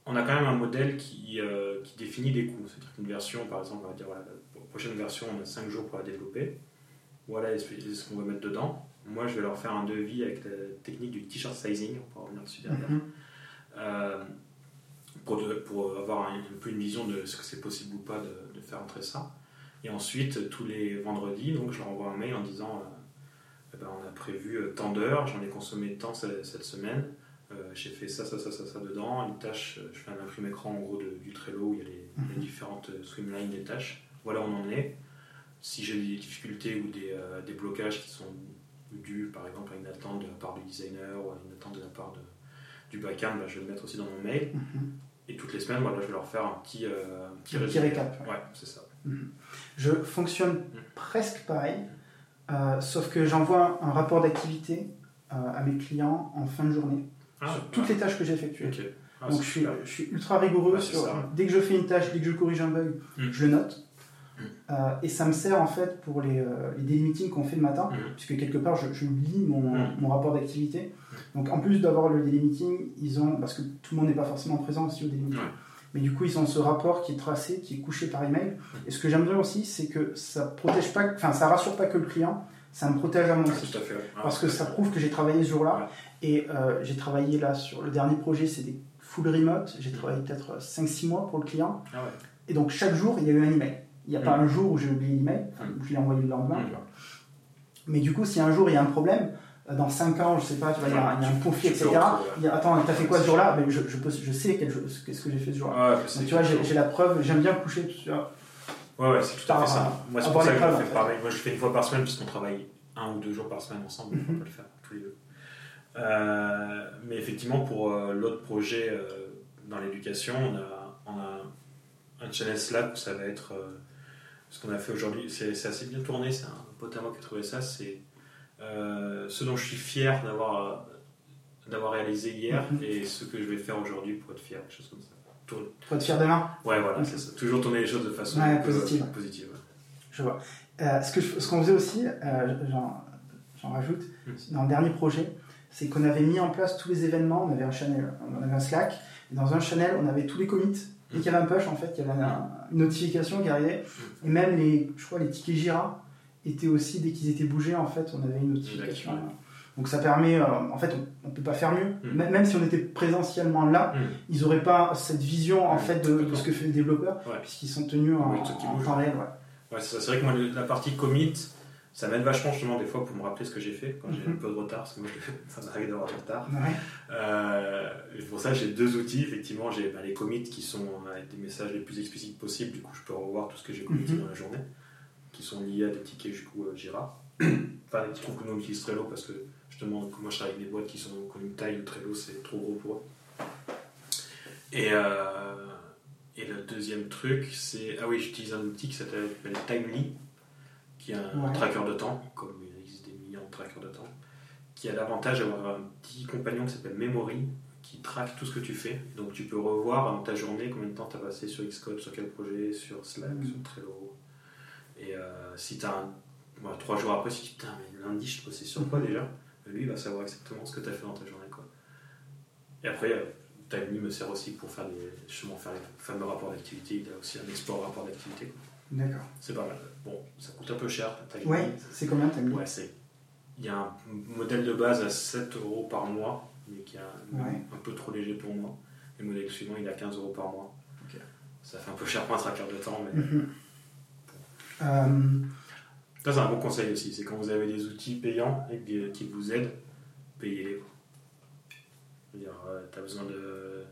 on a quand même un modèle qui, euh, qui définit des coûts. C'est-à-dire qu'une version, par exemple, on va dire, voilà, pour la prochaine version, on a 5 jours pour la développer. Voilà ce qu'on va mettre dedans. Moi, je vais leur faire un devis avec la technique du t-shirt sizing, on pourra revenir dessus derrière. Mhm. Euh, pour, de- pour avoir un, un peu une vision de ce que c'est possible ou pas de, de faire entrer ça. Et ensuite, tous les vendredis, donc, je leur envoie un mail en disant euh, eh ben, on a prévu euh, tant d'heures, j'en ai consommé tant ce- cette semaine, euh, j'ai fait ça, ça, ça, ça, ça dedans, une tâche, je fais un imprimé écran en gros de- du Trello où il y a les, les différentes streamlines des tâches. Voilà où on en est. Si j'ai des difficultés ou des, euh, des blocages qui sont dus par exemple à une attente de la part du designer ou à une attente de la part de, du backend, ben, je vais le mettre aussi dans mon mail. Mhm. Et toutes les semaines, voilà, je vais leur faire un petit, euh, un petit Un petit résumé. récap. Ouais, c'est ça. Je fonctionne presque pareil, euh, sauf que j'envoie un rapport d'activité euh, à mes clients en fin de journée Ah, sur toutes les tâches que j'ai effectuées. Ah, Donc je suis, super. je suis ultra rigoureux sur dès que je fais une tâche, dès que je corrige un bug, Mm. je le note. Euh, et ça me sert en fait pour les, euh, les daily meetings qu'on fait le matin, Mm. puisque quelque part je, je lis mon, Mm. mon rapport d'activité. Donc en plus d'avoir le daily meeting, ils ont, parce que tout le monde n'est pas forcément présent aussi au daily meeting. Mais du coup, ils ont ce rapport qui est tracé, qui est couché par email. Et ce que j'aime bien aussi, c'est que ça protège pas, enfin, ça rassure pas que le client, ça me protège à moi aussi. Tout à fait. ouais. Parce que ça prouve que j'ai travaillé ce jour-là. Ouais. Et euh, j'ai travaillé là sur le dernier projet, c'est des full remote. J'ai travaillé peut-être 5-6 mois pour le client. Ah ouais. Et donc chaque jour, il y a eu un email. Il n'y a pas Mm. un jour où j'ai oublié l'email, Mm. où je l'ai envoyé le lendemain. Mais du coup, si un jour il y a un problème, euh, dans 5 ans, je sais pas, tu vois, il y a, il y a un conflit, etc. Il y a, attends, t'as fait quoi ce jour-là? Ben, je, je, peux- je sais quel jour- ce que j'ai fait ce jour-là. Ouais, tu vois, j'ai la preuve, j'aime bien coucher, tu vois. Ouais, ouais, c'est tout à fait ça. Moi, c'est pour ça que je fais pareil. Moi, je fais une fois par semaine, puisqu'on travaille un ou deux jours par semaine ensemble, on Mhm. peut le faire tous les deux. Euh, mais effectivement, pour euh, l'autre projet euh, dans l'éducation, on a, on a un channel Slack où ça va être ce qu'on a fait aujourd'hui. C'est assez bien tourné, c'est un pote à moi qui a trouvé ça. C'est euh, ce dont je suis fier d'avoir d'avoir réalisé hier Mhm. et ce que je vais faire aujourd'hui pour être fier, quelque chose comme ça. Tourne- Faut te fier demain, Ouais, voilà, Ok. c'est ça. Toujours tourner les choses de façon Ouais, euh, positive. positive, ouais. je vois. Euh, ce qu'on faisait aussi, j'en rajoute, Mm. dans le dernier projet, c'est qu'on avait mis en place tous les événements. On avait un channel, on avait un Slack, et dans un channel, on avait tous les commits. Dès qu'il y avait un push, en fait, il y avait un- une notification qui arrivait. Et même les, je crois, les tickets Jira étaient aussi, dès qu'ils étaient bougés, en fait, on avait une notification. Donc ça permet, euh, en fait, on ne peut pas faire mieux. Mm. Même si on était présentiellement là, Mm. ils n'auraient pas cette vision, en Mm, fait, de, ce que fait le développeur, Ouais. puisqu'ils sont tenus en, Oui, en bouge. temps réel. ouais. C'est vrai que moi, la partie commit, ça m'aide vachement justement des fois pour me rappeler ce que j'ai fait quand j'ai Mhm. un peu de retard, parce que moi, je- ça m'arrive d'avoir du retard. Ouais. Euh, pour ça, j'ai deux outils. Effectivement, j'ai bah, les commits qui sont avec des messages les plus explicites possibles. Du coup, je peux revoir tout ce que j'ai committé Mhm. dans la journée, qui sont liés à des tickets du coup euh, Jira. enfin, qui trouvent que nous on utilise Trello parce que justement, moi, je travaille avec des boîtes qui sont ont une taille Trello c'est trop gros pour eux. Et, euh, et le deuxième truc, c'est ah oui, j'utilise un outil qui s'appelle Timely, qui est un Ouais. tracker de temps, comme il existe des millions de trackers de temps qui a l'avantage d'avoir un petit compagnon qui s'appelle Memory, qui traque tout ce que tu fais. Donc tu peux revoir dans ta journée combien de temps tu as passé sur Xcode, sur quel projet, sur Slack, Mhm. sur Trello. Et euh, si tu as un... voilà, trois jours après, si tu dis putain, mais lundi je bossais sur quoi déjà? Lui il va savoir exactement ce que tu as fait dans ta journée. Quoi. Et après, euh, Timely me sert aussi pour faire, des, justement faire les fameux rapports d'activité. Il a aussi un export rapport d'activité. quoi. D'accord. C'est pas mal. Bon, ça coûte un peu cher. Ouais, c'est combien t'as mis Ouais, c'est. Il y a un modèle de base à 7 euros par mois, mais qui est un, Ouais. un peu trop léger pour moi. Le modèle suivant, il a 15 euros par mois. Ça fait un peu cher pour un tracker de temps, mais Mhm. Euh, ça, c'est un bon conseil aussi. C'est quand vous avez des outils payants et qui vous aident, payez-les. quoi. Je veux dire, tu as besoin de.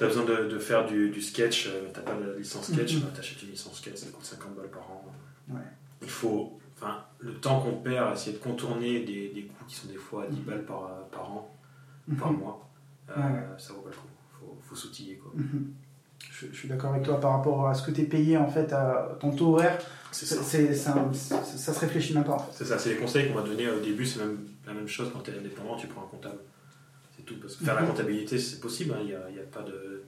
T'as besoin de, de faire du, du sketch, euh, t'as pas de licence sketch, Mhm. bah, t'achètes une licence sketch, ça coûte 50 balles par an. Ouais. Il faut, enfin, le temps qu'on perd à essayer de contourner des, des coûts qui sont des fois à 10 Mhm. balles par, par an, par mois, euh, Ouais. ça vaut pas le coup. Faut, faut s'outiller quoi. Je, je suis d'accord avec toi par rapport à ce que tu es payé en fait à ton taux horaire. Ça. se réfléchit même pas en fait. C'est ça, c'est les conseils qu'on va donner au début, c'est même la même chose quand tu es indépendant, tu prends un comptable. Tout. Parce que faire la comptabilité, c'est possible, hein, il n'y a, y a pas, de,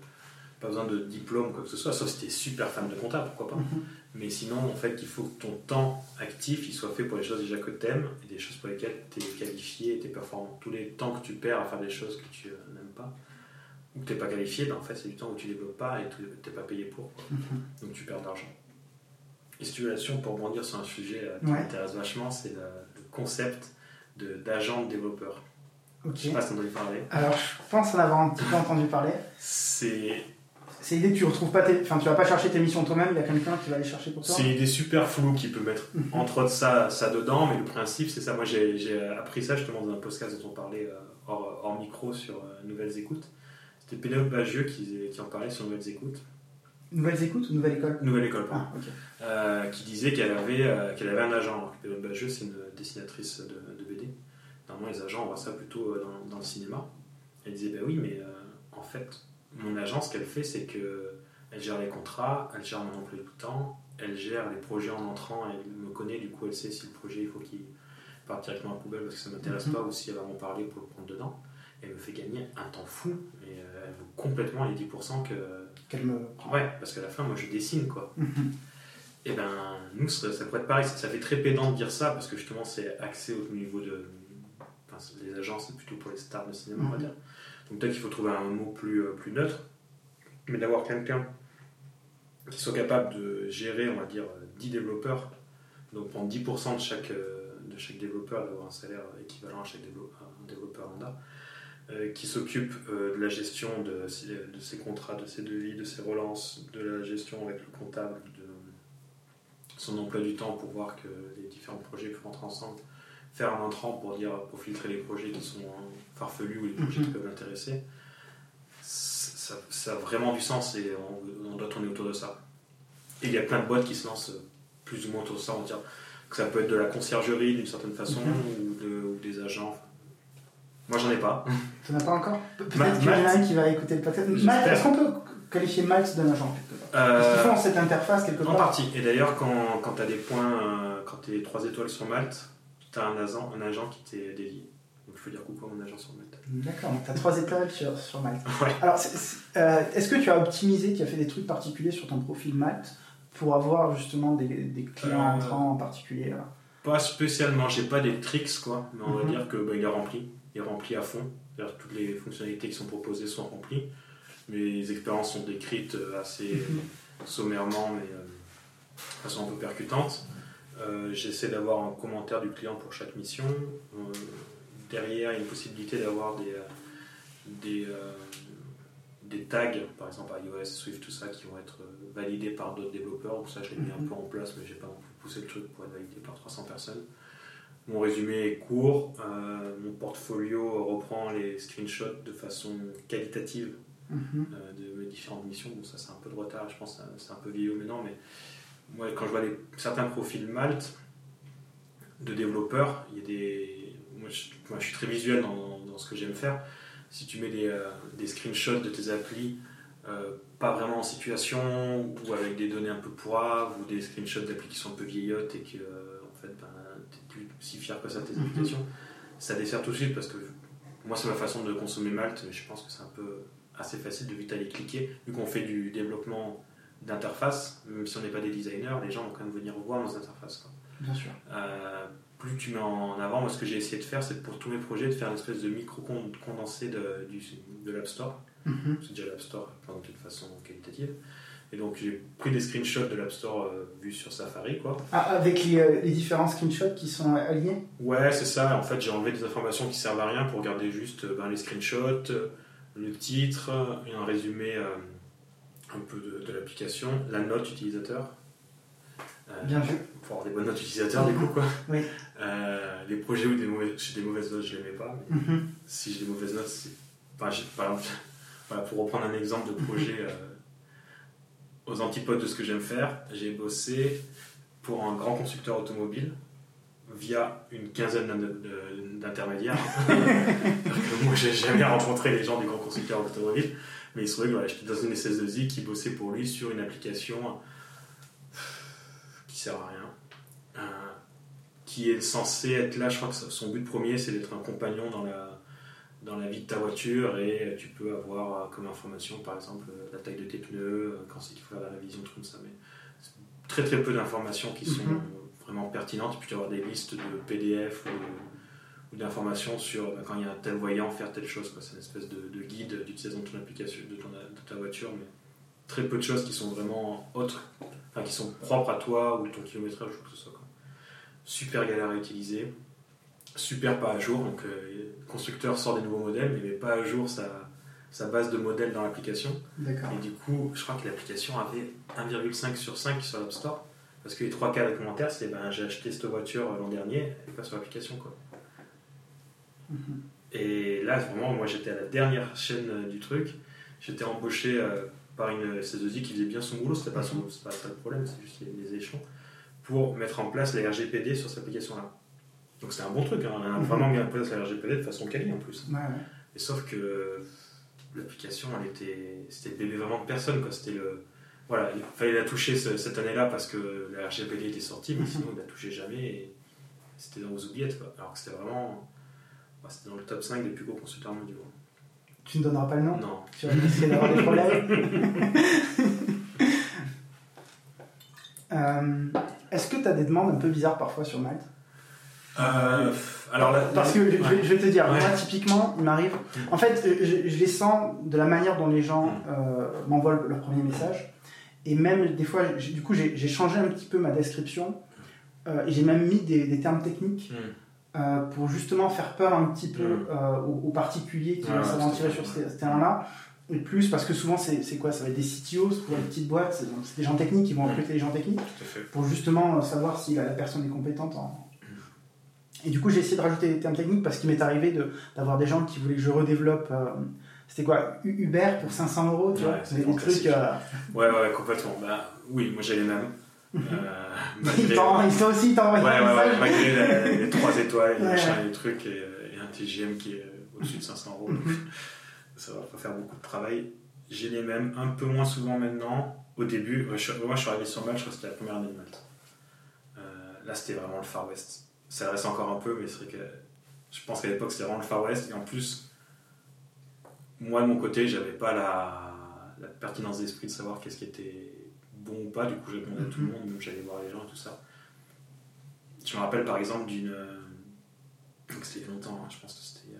pas besoin de diplôme, quoi que ce soit, sauf si tu es super fan de comptable, pourquoi pas. Mhm. Mais sinon, en fait, il faut que ton temps actif il soit fait pour les choses déjà que tu aimes et des choses pour lesquelles tu es qualifié et tu es performant. Tous les temps que tu perds à faire des choses que tu euh, n'aimes pas ou que tu n'es pas qualifié, ben, en fait, c'est du temps où tu développes pas et tu n'es pas payé pour. quoi. Mhm. Donc tu perds de l'argent. Et si tu veux là-dessus, pour rebondir sur un sujet euh, qui Ouais. m'intéresse vachement, c'est le, le concept de- d'agent de, développeur. Je sais pas si tu entendu parler. Alors je pense en avoir un petit peu entendu parler. C'est C'est l'idée que tu retrouves pas tes, enfin tu vas pas chercher tes missions toi-même, il y a quelqu'un qui va les chercher pour toi. c'est une idée super floue qui peut mettre Mhm. entre autres ça, ça dedans, mais le principe c'est ça. Moi j'ai appris ça justement dans un podcast dont on parlait euh, hors, hors micro sur euh, Nouvelles Écoutes. C'était Pénélope Bagieux qui, qui en parlait sur Nouvelles Écoutes. Nouvelles écoutes ou nouvelle école? Nouvelle École, pardon. Ah. Euh, qui disait qu'elle avait, qu'elle avait un agent. Pénélope Bagieux, c'est une dessinatrice de, de. Normalement, les agents, on voit ça plutôt euh, dans, dans le cinéma. Elle disait, bah oui, mais euh, en fait, mon agent, ce qu'elle fait, c'est que elle gère les contrats, elle gère mon emploi du temps, elle gère les projets en entrant, elle me connaît, du coup, elle sait si le projet, il faut qu'il parte directement à la poubelle parce que ça ne m'intéresse Mhm. pas ou si elle va m'en parler pour le prendre dedans. Elle me fait gagner un temps fou et euh, elle vaut complètement les 10% que. Qu'elle me. Ouais, parce qu'à la fin, moi, je dessine, quoi. Mhm. Et ben, nous, ça, ça pourrait être pareil. Ça, ça fait très pédant de dire ça parce que justement, c'est axé au niveau de. Enfin, les agents, c'est plutôt pour les stars de cinéma, on va Mhm. dire. Donc peut-être qu'il faut trouver un mot plus, euh, plus neutre. mais d'avoir quelqu'un qui soit capable de gérer, on va dire, 10 développeurs, donc prendre 10% de chaque, euh, de chaque développeur, d'avoir un salaire équivalent à chaque développeur, un développeur lambda, euh, qui s'occupe euh, de la gestion de, de ses contrats, de ses devis, de ses relances, de la gestion avec le comptable, de son emploi du temps pour voir que les différents projets peuvent rentrer ensemble, faire un entrant pour, dire, pour filtrer les projets qui sont farfelus ou les projets qui peuvent l'intéresser ça, a vraiment du sens et on, doit tourner autour de ça. Et il y a plein de boîtes qui se lancent plus ou moins autour de ça. On dire que ça peut être de la conciergerie d'une certaine façon mhm. ou, des agents. Moi, j'en ai pas. Tu n'en as pas encore Peut-être qu'il y en a un qui va écouter le podcast. Est-ce qu'on peut qualifier Malte d'un agent Est-ce qu'ils font cette interface quelque part En partie. Et d'ailleurs, quand, quand tu as des points, euh, quand tu es 3 étoiles sur Malte, tu as un agent, un agent qui t'est dédié. Donc, il faut dire coucou à mon agent sur Malte. D'accord, tu as trois étoiles sur, sur Malte. Alors, euh, est-ce que tu as optimisé, tu as fait des trucs particuliers sur ton profil Malte pour avoir justement des, des clients euh, entrants en particulier Pas spécialement, j'ai pas des tricks, quoi, mais on va mhm. dire que bah, il est rempli, il est rempli à fond. Toutes les fonctionnalités qui sont proposées sont remplies. Mes expériences sont décrites euh, assez mhm. sommairement, mais de façon un peu percutante. J'essaie d'avoir un commentaire du client pour chaque mission derrière, il y a une possibilité d'avoir des, euh, des, euh, des, tags, par exemple iOS, Swift, tout ça, qui vont être euh, validés par d'autres développeurs. Donc ça, je l'ai mis un mhm. peu en place, mais j'ai pas poussé le truc pour être validé par 300 personnes. Mon résumé est court. mon portfolio reprend les screenshots de façon qualitative mhm. de mes différentes missions. Bon, ça, c'est un peu de retard, je pense, c'est un peu vieillot maintenant, mais moi, quand je vois les, certains profils Malte de développeurs, il y a des, moi je, suis très visuel dans, ce que j'aime faire. Si tu mets des, euh, des screenshots de tes applis, euh, pas vraiment en situation ou avec des données un peu poivres ou des screenshots d'applis qui sont un peu vieillottes et que euh, en fait ben, tu plus si fier que ça de tes mhm. applications, ça dessert tout de suite parce que moi c'est ma façon de consommer Malte, mais je pense que c'est un peu assez facile de vite aller cliquer vu qu'on fait du développement d'interface, même si on n'est pas des designers, les gens vont quand même venir voir nos interfaces. Bien sûr plus tu mets en avant, moi ce que j'ai essayé de faire, c'est pour tous mes projets de faire une espèce de micro condensé de, de l'App Store. Mhm. C'est déjà l'App Store de façon qualitative. Et donc j'ai pris des screenshots de l'App Store euh, vus sur Safari. Quoi. Ah, avec les, les, différents screenshots qui sont alignés? Ouais, c'est ça. En fait, j'ai enlevé des informations qui servent à rien pour garder juste ben, les screenshots, le titre, un résumé euh, un peu de, de l'application, la note utilisateur. Euh, Bien vu pour avoir des bonnes notes utilisateurs, du coup, quoi. Euh, les projets où des mauvaises, j'ai des mauvaises notes, je les mets pas. Mhm. Si j'ai des mauvaises notes, c'est. Enfin, par exemple, voilà, pour reprendre un exemple de projet euh, aux antipodes de ce que j'aime faire, j'ai bossé pour un grand constructeur automobile via une quinzaine d'intermédiaires. Moi, j'ai jamais rencontré les gens du grand constructeur automobile, mais il se trouve que voilà, j'étais dans une SS2I qui bossait pour lui sur une application qui sert à rien qui est censé être là. Je crois que son but premier, c'est d'être un compagnon dans la, dans la vie de ta voiture et tu peux avoir comme information, par exemple, la taille de tes pneus, quand c'est qu'il faut faire la révision, tout comme ça. Mais très très peu d'informations qui sont mhm. vraiment pertinentes. Puis tu avoir des listes de PDF ou, d'informations sur bah, quand il y a un tel voyant, faire telle chose. C'est une espèce de, guide d'utilisation de ton application, de, ton, de ta voiture, mais très peu de choses qui sont vraiment autres, enfin qui sont propres à toi ou ton kilométrage ou que ce soit super galère à utiliser, super pas à jour. Donc, euh, le constructeur sort des nouveaux modèles, mais il met pas à jour sa, sa base de modèles dans l'application. Et du coup, je crois que l'application avait 1,5 sur 5 sur l'App Store. Parce que les trois cas de commentaires, c'est ben, j'ai acheté cette voiture l'an dernier, elle n'est pas sur l'application. quoi. Mhm. Et là, vraiment, moi j'étais à la dernière chaîne euh, du truc. J'étais embauché euh, par une SS2I qui faisait bien son boulot, c'était pas, son, mhm. pas ça le problème, c'est juste les, échelons pour mettre en place la RGPD sur cette application-là. Donc c'est un bon truc, hein. on a mhm. vraiment mis en place la RGPD de façon quali en plus. Et sauf que l'application, elle était, c'était le bébé vraiment de personne, quoi. C'était le, voilà, il fallait la toucher cette année-là parce que la RGPD était sortie, mais sinon on ne la touchait jamais et c'était dans vos oubliettes, quoi. Alors que c'était vraiment, c'était dans le top 5 des plus gros constructeurs mondiaux. Tu ne donneras pas le nom Non. Tu vas essayer d'avoir des problèmes euh, est-ce que tu as des demandes un peu bizarres parfois sur Malte? Euh, alors Parce que je, vais te dire, moi typiquement, il m'arrive. En fait, je, les sens de la manière dont les gens euh, m'envoient leur premier message. Et même des fois, du coup, j'ai changé un petit peu ma description. Euh, et j'ai même mis des, termes techniques hmm. Euh, pour justement faire peur un petit peu hmm. aux, particuliers qui vont s'aventurer sur ce, terrain-là. Et plus parce que souvent, c'est quoi? Ça va être des CTOs pour les petites boîtes. C'est des gens techniques qui vont hmm. recruter les gens techniques pour justement savoir si la, la personne est compétente en, et du coup, j'ai essayé de rajouter des termes techniques parce qu'il m'est arrivé d'avoir des gens qui voulaient que je redéveloppe. Euh, c'était quoi? Uber pour 500 euros, tu vois? C'est des trucs. Euh, ouais, ouais, complètement. Bah, oui, moi j'ai les mêmes. Euh, malgré... ils aussi, t'envoient ouais, ouais, ouais, malgré les, 3 étoiles, les machins, les trucs, et, et, un TGM qui est au-dessus de 500 euros. Ça va pas faire beaucoup de travail. J'ai les mêmes, un peu moins souvent maintenant. Au début, moi je, suis arrivé sur Malte, je crois que c'était la première année de Malte. Euh, là, c'était vraiment le Far West ça reste encore un peu, mais c'est vrai que je pense qu'à l'époque c'était vraiment le Far West. Et en plus, moi de mon côté, j'avais pas la, la pertinence d'esprit de savoir qu'est-ce qui était bon ou pas. Du coup, j'attendais à tout le monde, même j'allais voir les gens et tout ça. Je me rappelle par exemple d'une. C'était il y a longtemps, hein, je pense que c'était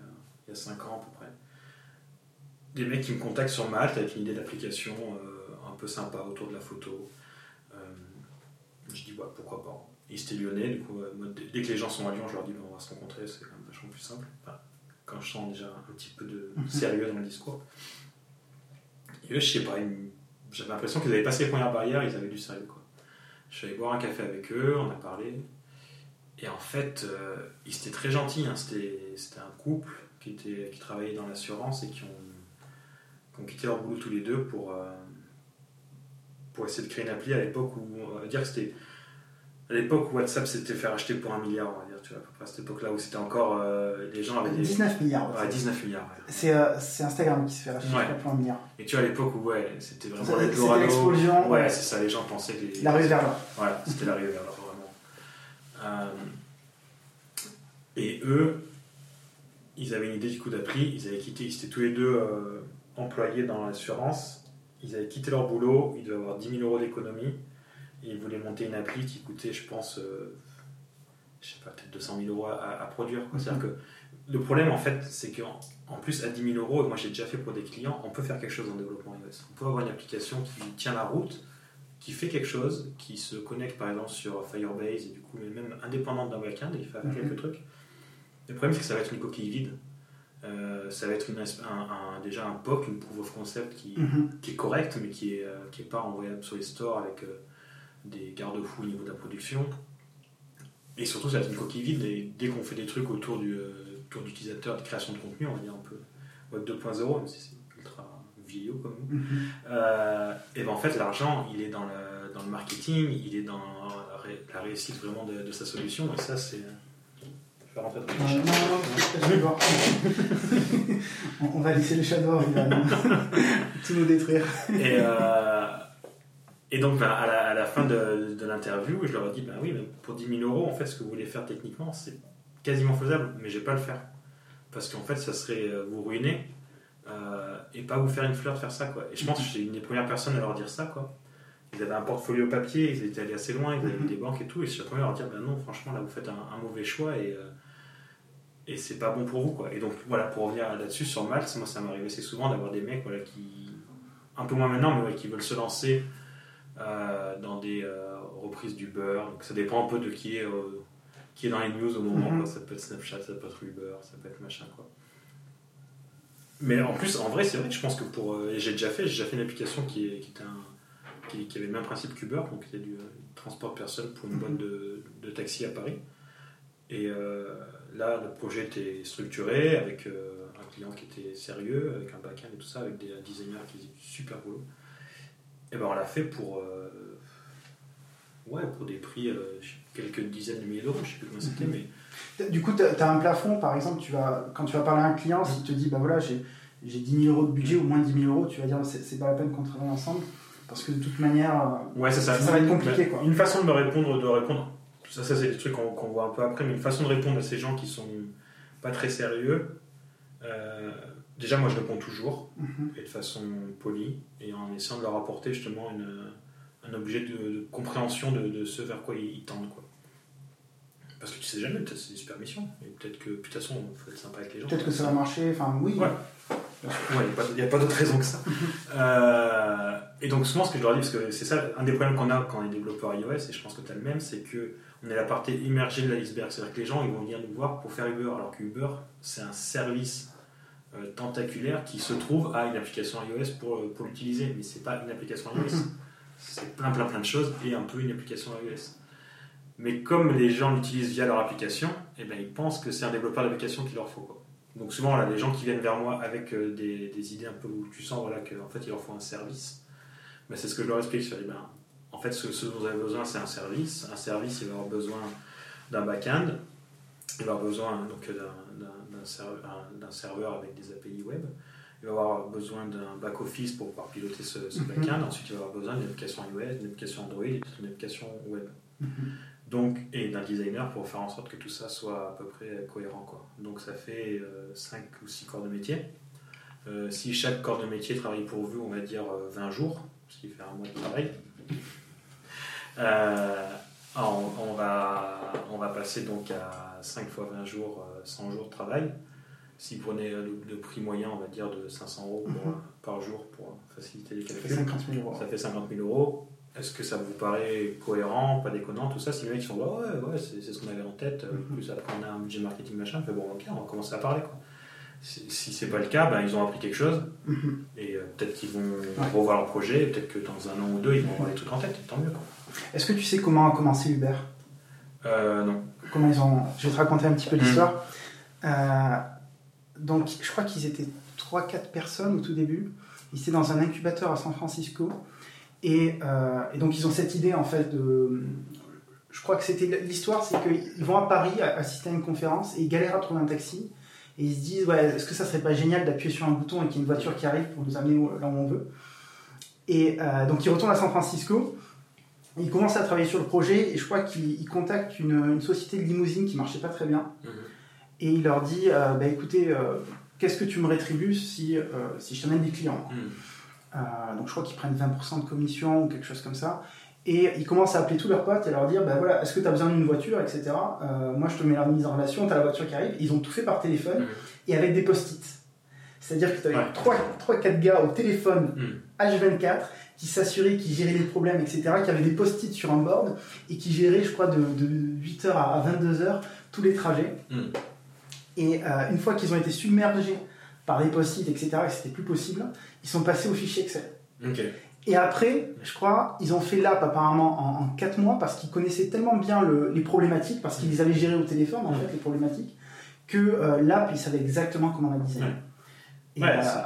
il y a 5 ans à peu près. Des mecs qui me contactent sur Malte avec une idée d'application euh, un peu sympa autour de la photo. Euh, je dis, ouais, pourquoi pas ils étaient lyonnais, du coup, euh, dès que les gens sont à Lyon, je leur dis on va se rencontrer, c'est quand même vachement plus simple. quand je sens déjà un petit peu de sérieux dans le discours. Et eux, je sais pas, j'avais l'impression qu'ils avaient passé les premières barrières, ils avaient du sérieux. Quoi. Je suis allé boire un café avec eux, on a parlé. Et en fait, euh, ils étaient très gentils. Hein. C'était un couple qui, était, qui travaillait dans l'assurance et qui ont, quitté leur boulot tous les deux pour, euh, pour essayer de créer une appli à l'époque où on dire que c'était à l'époque où WhatsApp s'était fait racheter pour un milliard, tu vois, à, cette époque-là où c'était encore. Euh, les gens avaient des. 19 milliards. Ouais, 19 milliards. Euh, c'est Instagram qui se fait racheter pour un milliard. Et tu vois, à l'époque où, ouais, c'était vraiment l'explosion. Ouais, c'est ça, les gens pensaient que. Les... L'arrivée vers là. Voilà, c'était l'arrivée vers là, vraiment. Euh, et eux, ils avaient une idée du coup d'appli, ils avaient quitté, ils étaient tous les deux employés dans l'assurance, ils avaient quitté leur boulot, ils devaient avoir 10 000 euros d'économie il voulait monter une appli qui coûtait, je pense, je sais pas, peut-être 200 000 euros à, produire. C'est-à-dire que le problème, en fait, c'est qu'en en plus, à 10 000 euros, moi j'ai déjà fait pour des clients, on peut faire quelque chose en développement iOS. On peut avoir une application qui tient la route, qui fait quelque chose, qui se connecte par exemple sur Firebase, et du coup, même indépendante d'un backend, il fait mhm. quelques trucs. Le problème, c'est que ça va être une coquille vide. Euh, ça va être une, un, déjà un POC, une proof of concept qui, mhm. qui est correcte, mais qui n'est euh, qui est pas envoyable sur les stores avec des garde-fous au niveau de la production. Et surtout, ça va être une coquille vide. Et dès qu'on fait des trucs autour du euh, tour d'utilisateur, de création de contenu, on va dire un peu Web 2.0, même si c'est ultra vieillot comme nous, mhm. euh, et ben en fait, l'argent, il est dans le, dans le marketing, il est dans la, réussite vraiment de, sa solution. Et ça, c'est. Je vais rentrer dans le euh, non, on, on va laisser le shadow, il va tout nous détruire. Et. Euh, et donc, ben, à, la, fin de, l'interview, je leur ai dit ben oui, pour 10 000 euros, en fait, ce que vous voulez faire techniquement, c'est quasiment faisable, mais je vais pas le faire. Parce qu'en fait, ça serait euh, vous ruiner euh, et pas vous faire une fleur de faire ça. Quoi. Et je pense que j'étais une des premières personnes à leur dire ça. Quoi. Ils avaient un portfolio papier, ils étaient allés assez loin, ils avaient des banques et tout. Et je suis la première à leur dire ben non, franchement, là, vous faites un, mauvais choix et, euh, et c'est pas bon pour vous. Quoi. Et donc, voilà, pour revenir là-dessus, sur Malte, moi, ça m'arrive assez souvent d'avoir des mecs qui, un peu moins maintenant, mais qui veulent se lancer dans des euh, reprises du beurre. Donc ça dépend un peu de qui est, euh, qui est dans les news au moment. Mhm. Ça peut être Snapchat, ça peut être Uber, ça peut être machin. Quoi. Mais en plus, en vrai, c'est vrai que je pense que pour. j'ai déjà fait, j'ai déjà fait une application qui, est, qui, était un, qui, avait le même principe qu'Uber, donc c'était du transport de personnes pour une boîte de, de taxi à Paris. Et là, le projet était structuré avec un client qui était sérieux, avec un back-end et tout ça, avec des designers qui faisaient super boulot. Et ben on l'a fait pour, euh, ouais, pour des prix, euh, quelques dizaines de milliers d'euros, je sais plus comment c'était, mhm. mais... Du coup, tu as, un plafond, par exemple, tu vas, quand tu vas parler à un client, s'il te dit, bah voilà, j'ai 10 000 euros de budget ou moins 10 000 euros, tu vas dire, c'est pas la peine qu'on travaille ensemble, parce que de toute manière, euh, ouais, ça, ça, va être compliqué. Quoi. Une façon de me répondre, de répondre, ça, ça c'est des trucs qu'on voit un peu après, mais une façon de répondre à ces gens qui sont pas très sérieux, Déjà, moi, je réponds toujours, mhm. et de façon polie, et en essayant de leur apporter justement une, un objet de, compréhension de, ce vers quoi ils, tendent. Quoi. Parce que tu sais jamais, peut-être c'est une super mission. Et peut-être que, de toute façon, il faut être sympa avec les gens. Peut-être que ça va marcher, enfin oui. Ouais. Ouais, il n'y a pas, d'autre raison que ça. Euh, et donc, souvent, ce que je leur dis, parce que c'est ça, un des problèmes qu'on a quand on est développeur iOS, et je pense que tu as le même, c'est qu'on est la partie immergée de l'iceberg. C'est-à-dire que les gens, ils vont venir nous voir pour faire Uber, alors que Uber, c'est un service euh, tentaculaire qui se trouve à une application iOS pour, euh, pour l'utiliser. Mais c'est pas une application iOS. C'est plein, plein, plein de choses et un peu une application iOS. Mais comme les gens l'utilisent via leur application, eh ben, ils pensent que c'est un développeur d'application qu'il leur faut. Quoi. Donc souvent, là, les gens qui viennent vers moi avec euh, des, des, idées un peu où tu sens voilà, qu'en fait, il leur faut un service, ben, c'est ce que je leur explique. Je dis, ben, en fait, ce, ce, dont vous avez besoin, c'est un service. Un service, il va avoir besoin d'un back-end, il va avoir besoin d'un serveur, serveur, avec des API web, il va avoir besoin d'un back-office pour pouvoir piloter ce, ce mhm. back-end, ensuite il va avoir besoin d'une application iOS, d'une application Android et d'une application web. Mhm. Donc, et d'un designer pour faire en sorte que tout ça soit à peu près cohérent. Quoi. Donc ça fait 5 euh, ou 6 corps de métier. Euh, si chaque corps de métier travaille pour vous, on va dire 20 euh, jours, ce qui fait un mois de travail, on, va, on va passer donc à 5 fois 20 jours, 100 jours de travail. Si vous prenez le, prix moyen, on va dire de 500 euros mhm. par jour pour faciliter les calculs, ça fait 50 000 euros. Est-ce que ça vous paraît cohérent, pas déconnant, tout ça? Si les mecs sont ouais, ouais, c'est ce qu'on avait en tête, mm plus après on a un budget marketing machin, fait bon, ok, on va commencer à parler. Quoi. Si, c'est pas le cas, ben, ils ont appris quelque chose mhm. et euh, peut-être qu'ils vont revoir leur projet, peut-être que dans un an ou deux, ils vont avoir des trucs en tête, tant mieux. Est-ce que tu sais comment a commencé Uber? Euh, Non. Comment ils ont. Je vais te raconter un petit peu mhm. l'histoire. Euh, donc, je crois qu'ils étaient 3-4 personnes au tout début. Ils étaient dans un incubateur à San Francisco. Euh, et, donc ils ont cette idée en fait de... Je crois que c'était l'histoire, c'est qu'ils vont à Paris assister à une conférence et ils galèrent à trouver un taxi. Et ils se disent, ouais, est-ce que ça serait pas génial d'appuyer sur un bouton et qu'il y ait une voiture qui arrive pour nous amener là où on veut? Et euh, donc ils retournent à San Francisco, ils commencent à travailler sur le projet et je crois qu'ils contactent une, société de limousine qui marchait pas très bien. Mhm. Et il leur dit, euh, bah, écoutez, qu'est-ce que tu me rétribues si, si je t'amène des clients. Euh, donc je crois qu'ils prennent 20% de commission ou quelque chose comme ça. Et ils commencent à appeler tous leurs potes et leur dire, ben voilà, est-ce que tu as besoin d'une voiture, etc. Euh, moi, je te mets la mise en relation, tu as la voiture qui arrive. Ils ont tout fait par téléphone et avec des post-it. C'est-à-dire que tu avais 3-4 gars au téléphone H24 qui s'assuraient, qui géraient les problèmes, etc., qui avaient des post-it sur un board et qui géraient, je crois, de, 8h à 22h tous les trajets. Et euh, une fois qu'ils ont été submergés par les post-it, etc., et c'était plus possible, ils sont passés au fichier Excel. Et après, je crois, ils ont fait l'app apparemment en, 4 mois parce qu'ils connaissaient tellement bien les problématiques, parce qu'ils les avaient gérées au téléphone, en fait, les problématiques, que euh, l'app, ils savaient exactement comment la designer. Et, ouais, euh,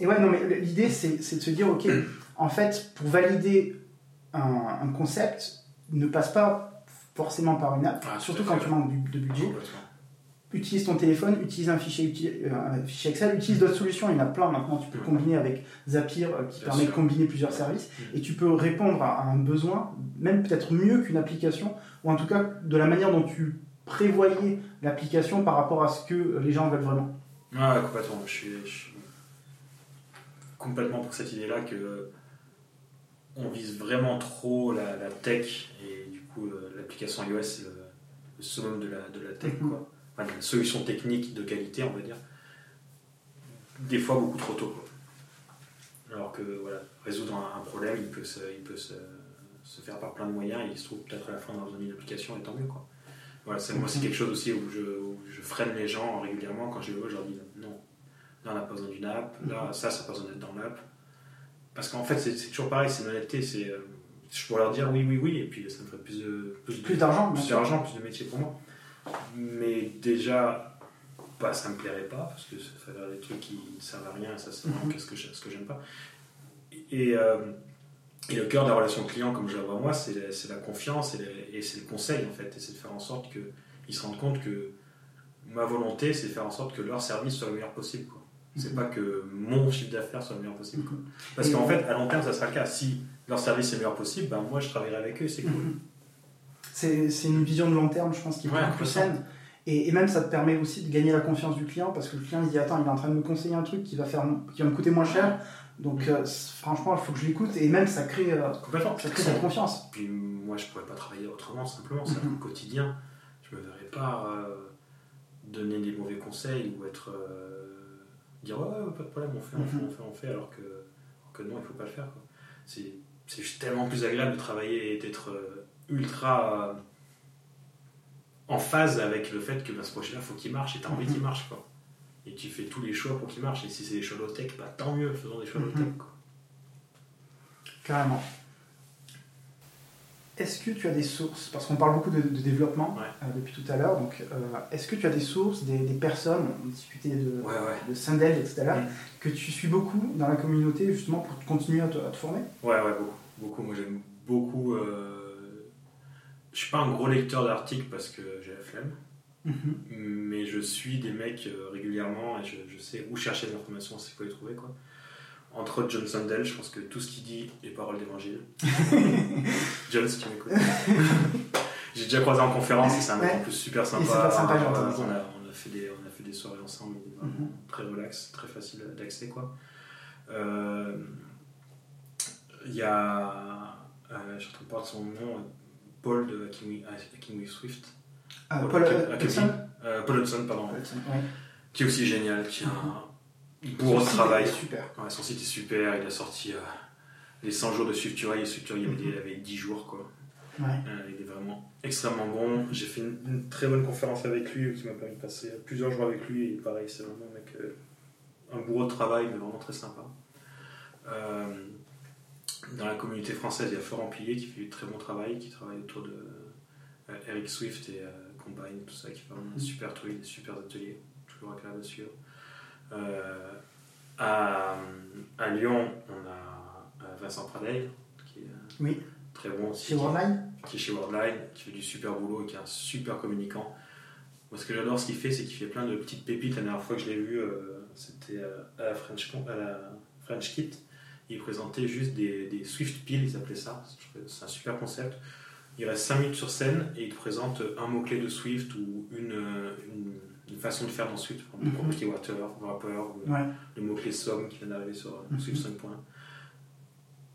et, ouais, non, mais l'idée, c'est de se dire, ok, en fait, pour valider un, concept, ne passe pas forcément par une app, ah, surtout quand tu manques de budget utilise ton téléphone, utilise un fichier, euh, un fichier Excel, utilise d'autres solutions. Il y en a plein maintenant. Tu peux combiner avec Zapier euh, qui permet de combiner plusieurs services mm. et tu peux répondre à un besoin, même peut-être mieux qu'une application, ou en tout cas de la manière dont tu prévoyais l'application par rapport à ce que les gens veulent vraiment. Ah, complètement. Je suis, complètement pour cette idée-là que on vise vraiment trop la, tech et du coup euh, l'application iOS c'est le, summum de la, de la tech. Mm-hmm. Quoi une solution technique de qualité, on va dire, des fois beaucoup trop tôt. Alors que voilà, résoudre un, problème, il peut, se, il peut se, se, faire par plein de moyens et il se trouve peut-être à la fin dans une application et tant mieux. Quoi. Voilà, c'est, moi, c'est quelque chose aussi où je, je, freine les gens régulièrement quand je les vois, je leur dis non, là on n'a pas besoin d'une app, là ça, ça n'a pas besoin d'être dans l'app. Parce qu'en fait, c'est, toujours pareil, c'est une honnêteté, c'est. Euh, je pourrais leur dire oui, oui, oui, et puis ça me ferait plus, de, plus, d'argent, plus d'argent, plus de métier pour moi. Mais déjà, bah, ça me plairait pas, parce que ça fait des trucs qui ne servent à rien, ça c'est mm ce que, ce que j'aime pas. Et, euh, et, le cœur de la relation client, comme je la vois moi, c'est la, confiance et, c'est le conseil en fait, et c'est de faire en sorte qu'ils se rendent compte que ma volonté, c'est de faire en sorte que leur service soit le meilleur possible. Quoi. C'est mhm. pas que mon chiffre d'affaires soit le meilleur possible. Mhm. Parce qu'en fait, à long terme, ça sera le cas. Si leur service est le meilleur possible, ben moi je travaillerai avec eux, c'est cool. Mhm c'est une vision de long terme, je pense, qui est beaucoup plus saine. Et, même, ça te permet aussi de gagner la confiance du client parce que le client il dit Attends, il est en train de me conseiller un truc qui va, faire, qui va me coûter moins cher. Donc, mm. euh, franchement, il faut que je l'écoute. Et même, ça crée, euh, Complètement. ça crée cette confiance. Puis moi, je pourrais pas travailler autrement, simplement. C'est mm-hmm. quotidien. Je me verrais pas euh, donner des mauvais conseils ou être euh, dire ouais, ouais, pas de problème, on fait, on fait, on fait, on fait, alors que, alors que non, il faut pas le faire. C'est juste tellement plus agréable de travailler et d'être ultra euh, en phase avec le fait que bah, ce projet-là, faut qu'il marche et tu as envie Mhm. qu'il marche. Quoi. Et tu fais tous les choix pour qu'il marche. Et si c'est des choix low-tech, bah, tant mieux, faisons des choix Mhm. low-tech. quoi. Carrément. Est-ce que tu as des sources Parce qu'on parle beaucoup de, de développement Ouais. euh, depuis tout à l'heure. Donc, euh, est-ce que tu as des sources, des, des personnes, on discutait de, Ouais, ouais. de Sandel tout à l'heure, Mm. que tu suis beaucoup dans la communauté justement pour continuer à te, à te former? Ouais, ouais, beaucoup. beaucoup. Moi, j'aime beaucoup. euh, Je suis pas un gros lecteur d'articles parce que j'ai la flemme, mais je suis des mecs euh, régulièrement et je, je sais où chercher les informations, c'est quoi les trouver. Quoi. Entre autres, John Sandel, je pense que tout ce qu'il dit est parole d'évangile. John, si tu m'écoutes. j'ai déjà croisé en conférence et c'est un mec Ouais. en plus super sympa. On, a, on, a fait des, on a fait des soirées ensemble, Mhm. très relax, très facile d'accès. quoi. Euh, Il y a. euh, je ne pas de son nom, Paul de with, Hacking with Swift. Ah, Paul Hudson euh, Paul Hudson, pardon. Paul Hudson, ouais. Qui est aussi génial, qui a un bourreau de site travail. est Super. Ouais, son site est super, il a sorti euh, les 100 jours de Swift UI, et Swift UI, il y avait des- il y avait 10 jours. quoi. Ouais. Euh, il est vraiment extrêmement bon. J'ai fait une, une très bonne conférence avec lui qui m'a permis de passer plusieurs jours avec lui. Et pareil, c'est vraiment un mec, un bourreau de travail, mais vraiment très sympa. Euh, dans la communauté française, il y a Florent Pillier qui fait du très bon travail, qui travaille autour de euh, Eric Swift et euh, Combine, tout ça, qui fait un super truc, des super ateliers, toujours agréable à suivre. Euh, à, à Lyon, on a euh, Vincent Pradel, qui est Oui. très bon aussi Chez Worldline qui est chez Worldline, qui fait du super boulot et qui est un super communicant. Moi, ce que j'adore, ce qu'il fait, c'est qu'il fait plein de petites pépites. La dernière fois que je l'ai vu, euh, c'était à la French, à la French Kit. Il présentait juste des, des Swift Pills, ils appelaient ça. C'est un super concept. Il reste 5 minutes sur scène et il te présente un mot-clé de Swift ou une, une, une façon de faire dans Swift. Par exemple, Mhm. property water, wrapper, ou Ouais. le mot-clé somme qui vient d'arriver sur Mhm. Swift 5.1.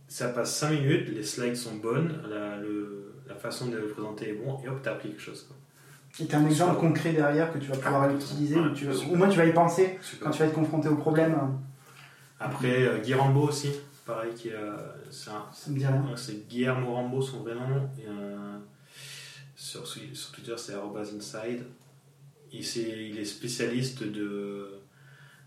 Ça passe 5 minutes, les slides sont bonnes, la, le- la façon de le présenter est bon, et hop, t'as appris quelque chose. Quoi. Et as un exemple concret derrière que tu vas pouvoir Ah, utiliser, ouais, ou tu au moins tu vas y penser Super. quand tu vas être confronté au problème. Après, euh, Guy Rambo aussi, pareil, qui est, euh, c'est un- Ça me dit rien. Ouais, C'est Guillermo Rambo, son vrai nom. Et, euh, sur, sur Twitter, c'est inside. Il, c'est- il est spécialiste de,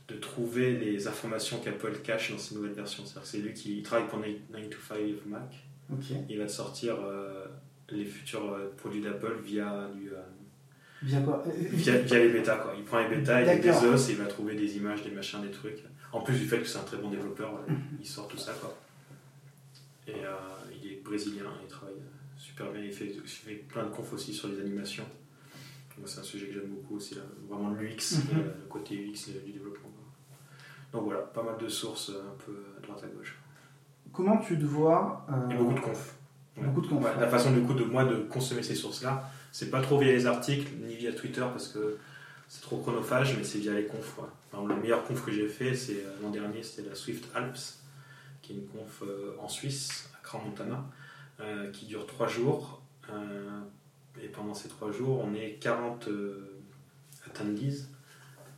de trouver les informations qu'Apple cache dans ses nouvelles versions. C'est lui qui il travaille pour 9 to 5 Mac. Il va te sortir euh, les futurs euh, produits d'Apple via, du, euh, Via quoi Euh, via, via les bêtas. Quoi. Il prend les bêtas, il les D'accord. désosse et il va trouver des images, des machins, des trucs. En plus du fait que c'est un très bon développeur, Mhm. il sort tout ça. Quoi. Et euh, il est brésilien, il travaille super bien, il fait, il fait plein de confs aussi sur les animations. Moi, c'est un sujet que j'aime beaucoup aussi, là, vraiment l'UX, Mhm. euh, le côté UX du développement. quoi. Donc voilà, pas mal de sources euh, un peu à droite à gauche. Comment tu te vois euh, Et beaucoup de confs. Ouais. Beaucoup de confs, ouais. La façon du coup de moi de consommer ces sources-là, c'est pas trop via les articles ni via Twitter parce que c'est trop chronophage, mais c'est via les confs. quoi. Le meilleur conf que j'ai fait, c'est euh, l'an dernier, c'était la Swift Alps, qui est une conf euh, en Suisse, à Crans-Montana, euh, qui dure trois jours. euh, et pendant ces trois jours, on est 40 euh, attendees,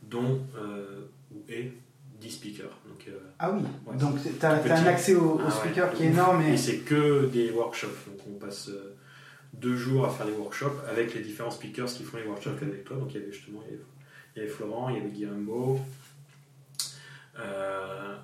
dont ou et 10 speakers. Donc, Ah oui, Ouais. donc tu as, un accès au, au Ah ouais, speaker de qui est énorme. Et Et... c'est que des workshops. Donc on passe deux jours à faire les workshops avec les différents speakers qui font les workshops avec toi. Donc il y avait justement il y avait, il y avait Florent, il y avait Guillermo. Euh,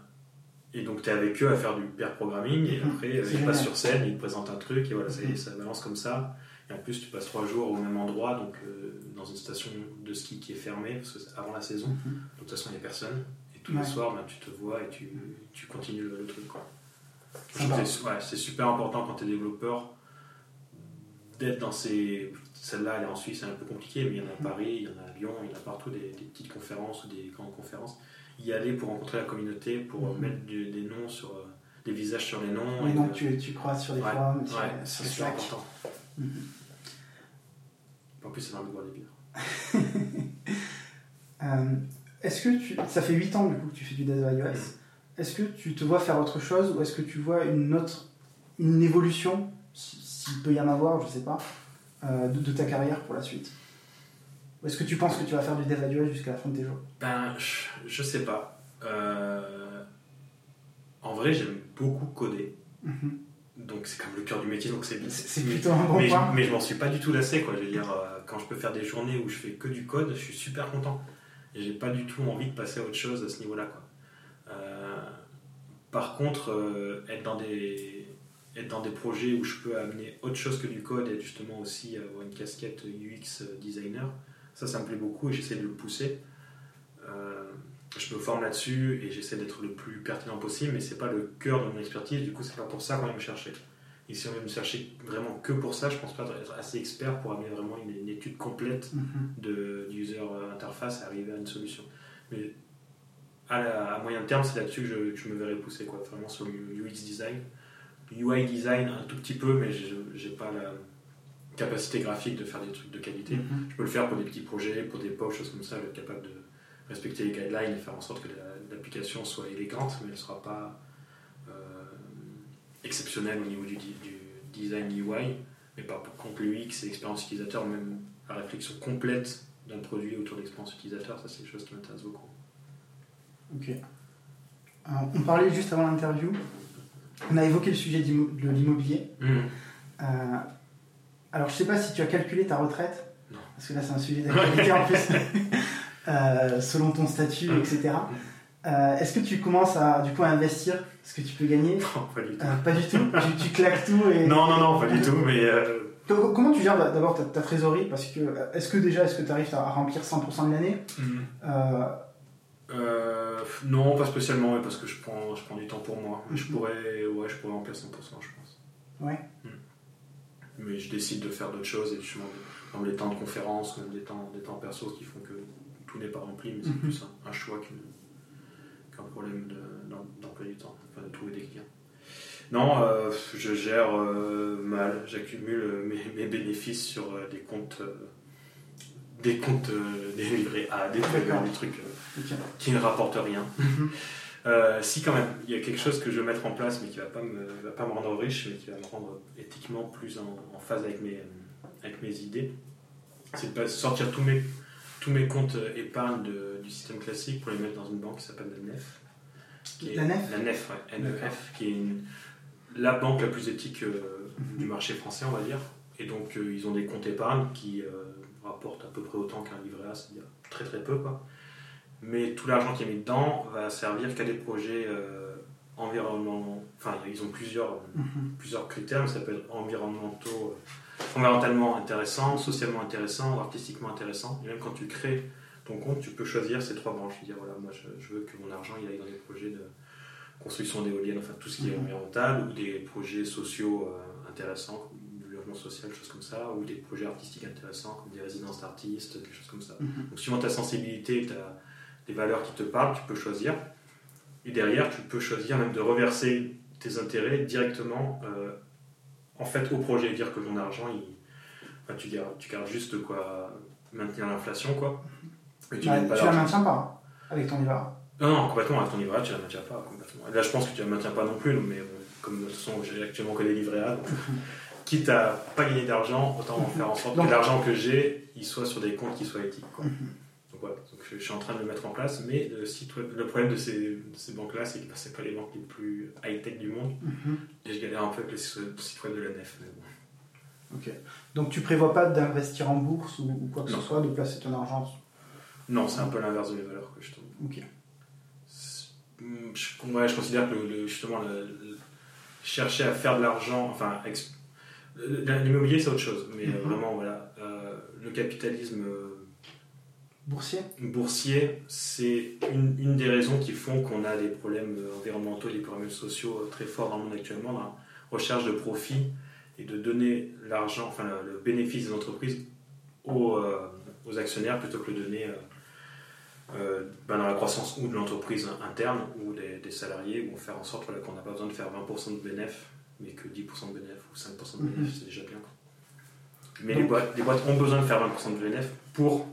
et donc tu es avec eux à faire du pair programming et Mhm. après ils passent sur scène, ils te présentent un truc et voilà, ça, Mhm. ça balance comme ça. Et en plus tu passes trois jours au même endroit, donc euh, dans une station de ski qui est fermée parce que c'est avant la saison. Donc, de toute façon il n'y a personne. Et tous Ouais. les soirs ben, tu te vois et tu, tu continues le, le truc. Quoi. Ouais, c'est super important quand tu es développeur d'être dans ces. Celle-là, elle est en Suisse, c'est un peu compliqué, mais il y en a à Paris, il y en a à Lyon, il y en a partout des, des petites conférences ou des grandes conférences. Y aller pour rencontrer la communauté, pour Mhm. mettre du- des noms sur. euh, des visages sur les noms. Les et noms de- que tu, tu croises sur les Ouais, forums, sur, ouais, sur c'est super important. Mhm. En plus, c'est dans le boire des bières. Euh, Est-ce que tu. Ça fait 8 ans du coup que tu fais du dev iOS. Est-ce que tu te vois faire autre chose ou est-ce que tu vois une autre. une évolution, s'il peut y en avoir, je sais pas, euh, de, de ta carrière pour la suite Ou est-ce que tu penses que tu vas faire du dev AWS jusqu'à la fin de tes jours? Ben, je, je sais pas. Euh, en vrai, j'aime beaucoup coder. Mhm. Donc c'est comme le cœur du métier, donc c'est C'est c'est plutôt un bon mais, point. je, mais je m'en suis pas du tout lassé quoi. Je veux dire, euh, quand je peux faire des journées où je fais que du code, je suis super content. Et j'ai pas du tout envie de passer à autre chose à ce niveau-là quoi. Par contre, être dans des être dans des projets où je peux amener autre chose que du code et justement aussi avoir une casquette UX designer, ça, ça me plaît beaucoup et j'essaie de le pousser. Euh, je me forme là-dessus et j'essaie d'être le plus pertinent possible, mais c'est pas le cœur de mon expertise, du coup, c'est pas pour ça qu'on va me chercher. Et si on veut me chercher vraiment que pour ça, je pense pas être assez expert pour amener vraiment une, une étude complète Mhm. de user interface et arriver à une solution. Mais à, la- à moyen terme, c'est là-dessus que je, que je me verrai pousser, quoi, vraiment sur le UX design. UI design un tout petit peu, mais je j'ai pas la capacité graphique de faire des trucs de qualité. Mhm. Je peux le faire pour des petits projets, pour des posts, choses comme ça, je vais être capable de respecter les guidelines et faire en sorte que la- l'application soit élégante, mais elle ne sera pas euh, exceptionnelle au niveau du design UI. Mais par contre, l'UX et l'expérience utilisateur, même la réflexion complète d'un produit autour de l'expérience utilisateur, ça c'est quelque chose qui m'intéresse beaucoup. Ok. Euh, on parlait juste avant l'interview. On a évoqué le sujet de l'immobilier. Euh, alors, je sais pas si tu as calculé ta retraite, Non. parce que là, c'est un sujet d'actualité en plus, Euh, selon ton statut, etc. Euh, Est-ce que tu commences à, du coup, à investir ce que tu peux gagner? Non, pas du tout. Pas du tout? tu, tu claques tout et. Non, non, non, pas du tout, mais Co- Comment tu gères d'abord ta, ta trésorerie? Parce que est-ce que déjà, est-ce que tu arrives à remplir 100% de l'année? Euh, Euh, non, pas spécialement, mais parce que je prends, je prends du temps pour moi. Je Mhm. pourrais, ouais, je pourrais en faire 100%, je pense. Ouais. Mm. Mais je décide de faire d'autres choses et justement, comme les temps de conférence, même des temps, des temps perso qui font que tout n'est pas rempli, mais c'est Mhm. plus un, un choix qu'un problème de- d'em- d'emploi du temps, enfin de trouver des clients. Non, euh, je gère euh, mal, j'accumule mes, mes bénéfices sur des comptes, des comptes euh, des livrets A, des, trucs, D'accord. des trucs euh, qui ne rapportent rien. Mhm. Euh, si quand même, il y a quelque chose que je vais mettre en place, mais qui va pas me, va pas me rendre riche, mais qui va me rendre éthiquement plus en, en phase avec mes, avec mes idées, c'est de sortir tous mes, tous mes comptes épargne de- du système classique pour les mettre dans une banque qui s'appelle la NEF. qui est- La NEF La NEF, ouais. NEF, qui est une- la banque la plus éthique euh, Mhm. du marché français, on va dire. Et donc, euh, ils ont des comptes épargne qui rapportent à peu près autant qu'un livret A, c'est-à-dire très très peu, quoi. Mais tout l'argent qui est mis dedans va servir qu'à des projets euh, environnementaux. Enfin, ils ont plusieurs, Mhm. plusieurs critères, mais ça peut être environnementaux, euh, environnementalement intéressant, socialement intéressant artistiquement intéressant. Et même quand tu crées ton compte, tu peux choisir ces trois branches. Dire voilà, moi je, je veux que mon argent il aille dans des projets de construction d'éoliennes, enfin tout ce qui est Mhm. environnemental, ou des projets sociaux euh, intéressants, logement social, des choses comme ça, ou des projets artistiques intéressants, comme des résidences d'artistes, des choses comme ça. Mhm. Donc, suivant ta sensibilité, tu as des valeurs qui te parlent, tu peux choisir. Et derrière, tu peux choisir même de reverser tes intérêts directement euh, en fait au projet. Dire que ton argent, il, enfin, tu, gardes, tu gardes juste de quoi maintenir l'inflation, quoi. Et tu Bah, tu la maintiens pas avec ton livret. Non, non, complètement, à ton livret A, tu la maintiens pas. Complètement. Et là, je pense que tu la maintiens pas non plus, mais bon, comme de toute façon, j'ai actuellement que des livrets A, donc, quitte à pas gagner d'argent, autant faire en sorte Donc- que l'argent que j'ai, il soit sur des comptes qui soient éthiques. Quoi. Mhm. Donc voilà, donc je, suis en train de le mettre en place, mais le, site web- le problème de ces, de ces banques-là, c'est que bah, c'est pas les banques les plus high-tech du monde, Mhm. et je galère un peu avec le site web de la nef. Mais bon. Ok. Donc tu prévois pas d'investir en bourse ou, ou quoi que Non. ce soit, de placer ton argent. Non, c'est un peu l'inverse de mes valeurs que je trouve. Ok. Hum, Je, ouais, je considère que le- justement, le- chercher à faire de l'argent, enfin, ex- le- l'immobilier c'est autre chose, mais euh, Mhm. vraiment, voilà, euh, le capitalisme euh, Boursier boursier, c'est une, une des raisons qui font qu'on a des problèmes euh, environnementaux et des problèmes sociaux euh, très forts dans le monde actuellement, dans la recherche de profit et de donner l'argent, enfin le, le bénéfice des entreprises aux, euh, aux actionnaires plutôt que le donner euh, euh, ben, dans la croissance ou de l'entreprise interne ou des, des salariés, ou faire en sorte voilà, qu'on n'a pas besoin de faire 20% de bénéfices, mais que 10% de bénéfices ou 5% de Mhm. bénéfices, c'est déjà bien. Mais les, boîtes, les boîtes ont besoin de faire 20% de bénéfices pour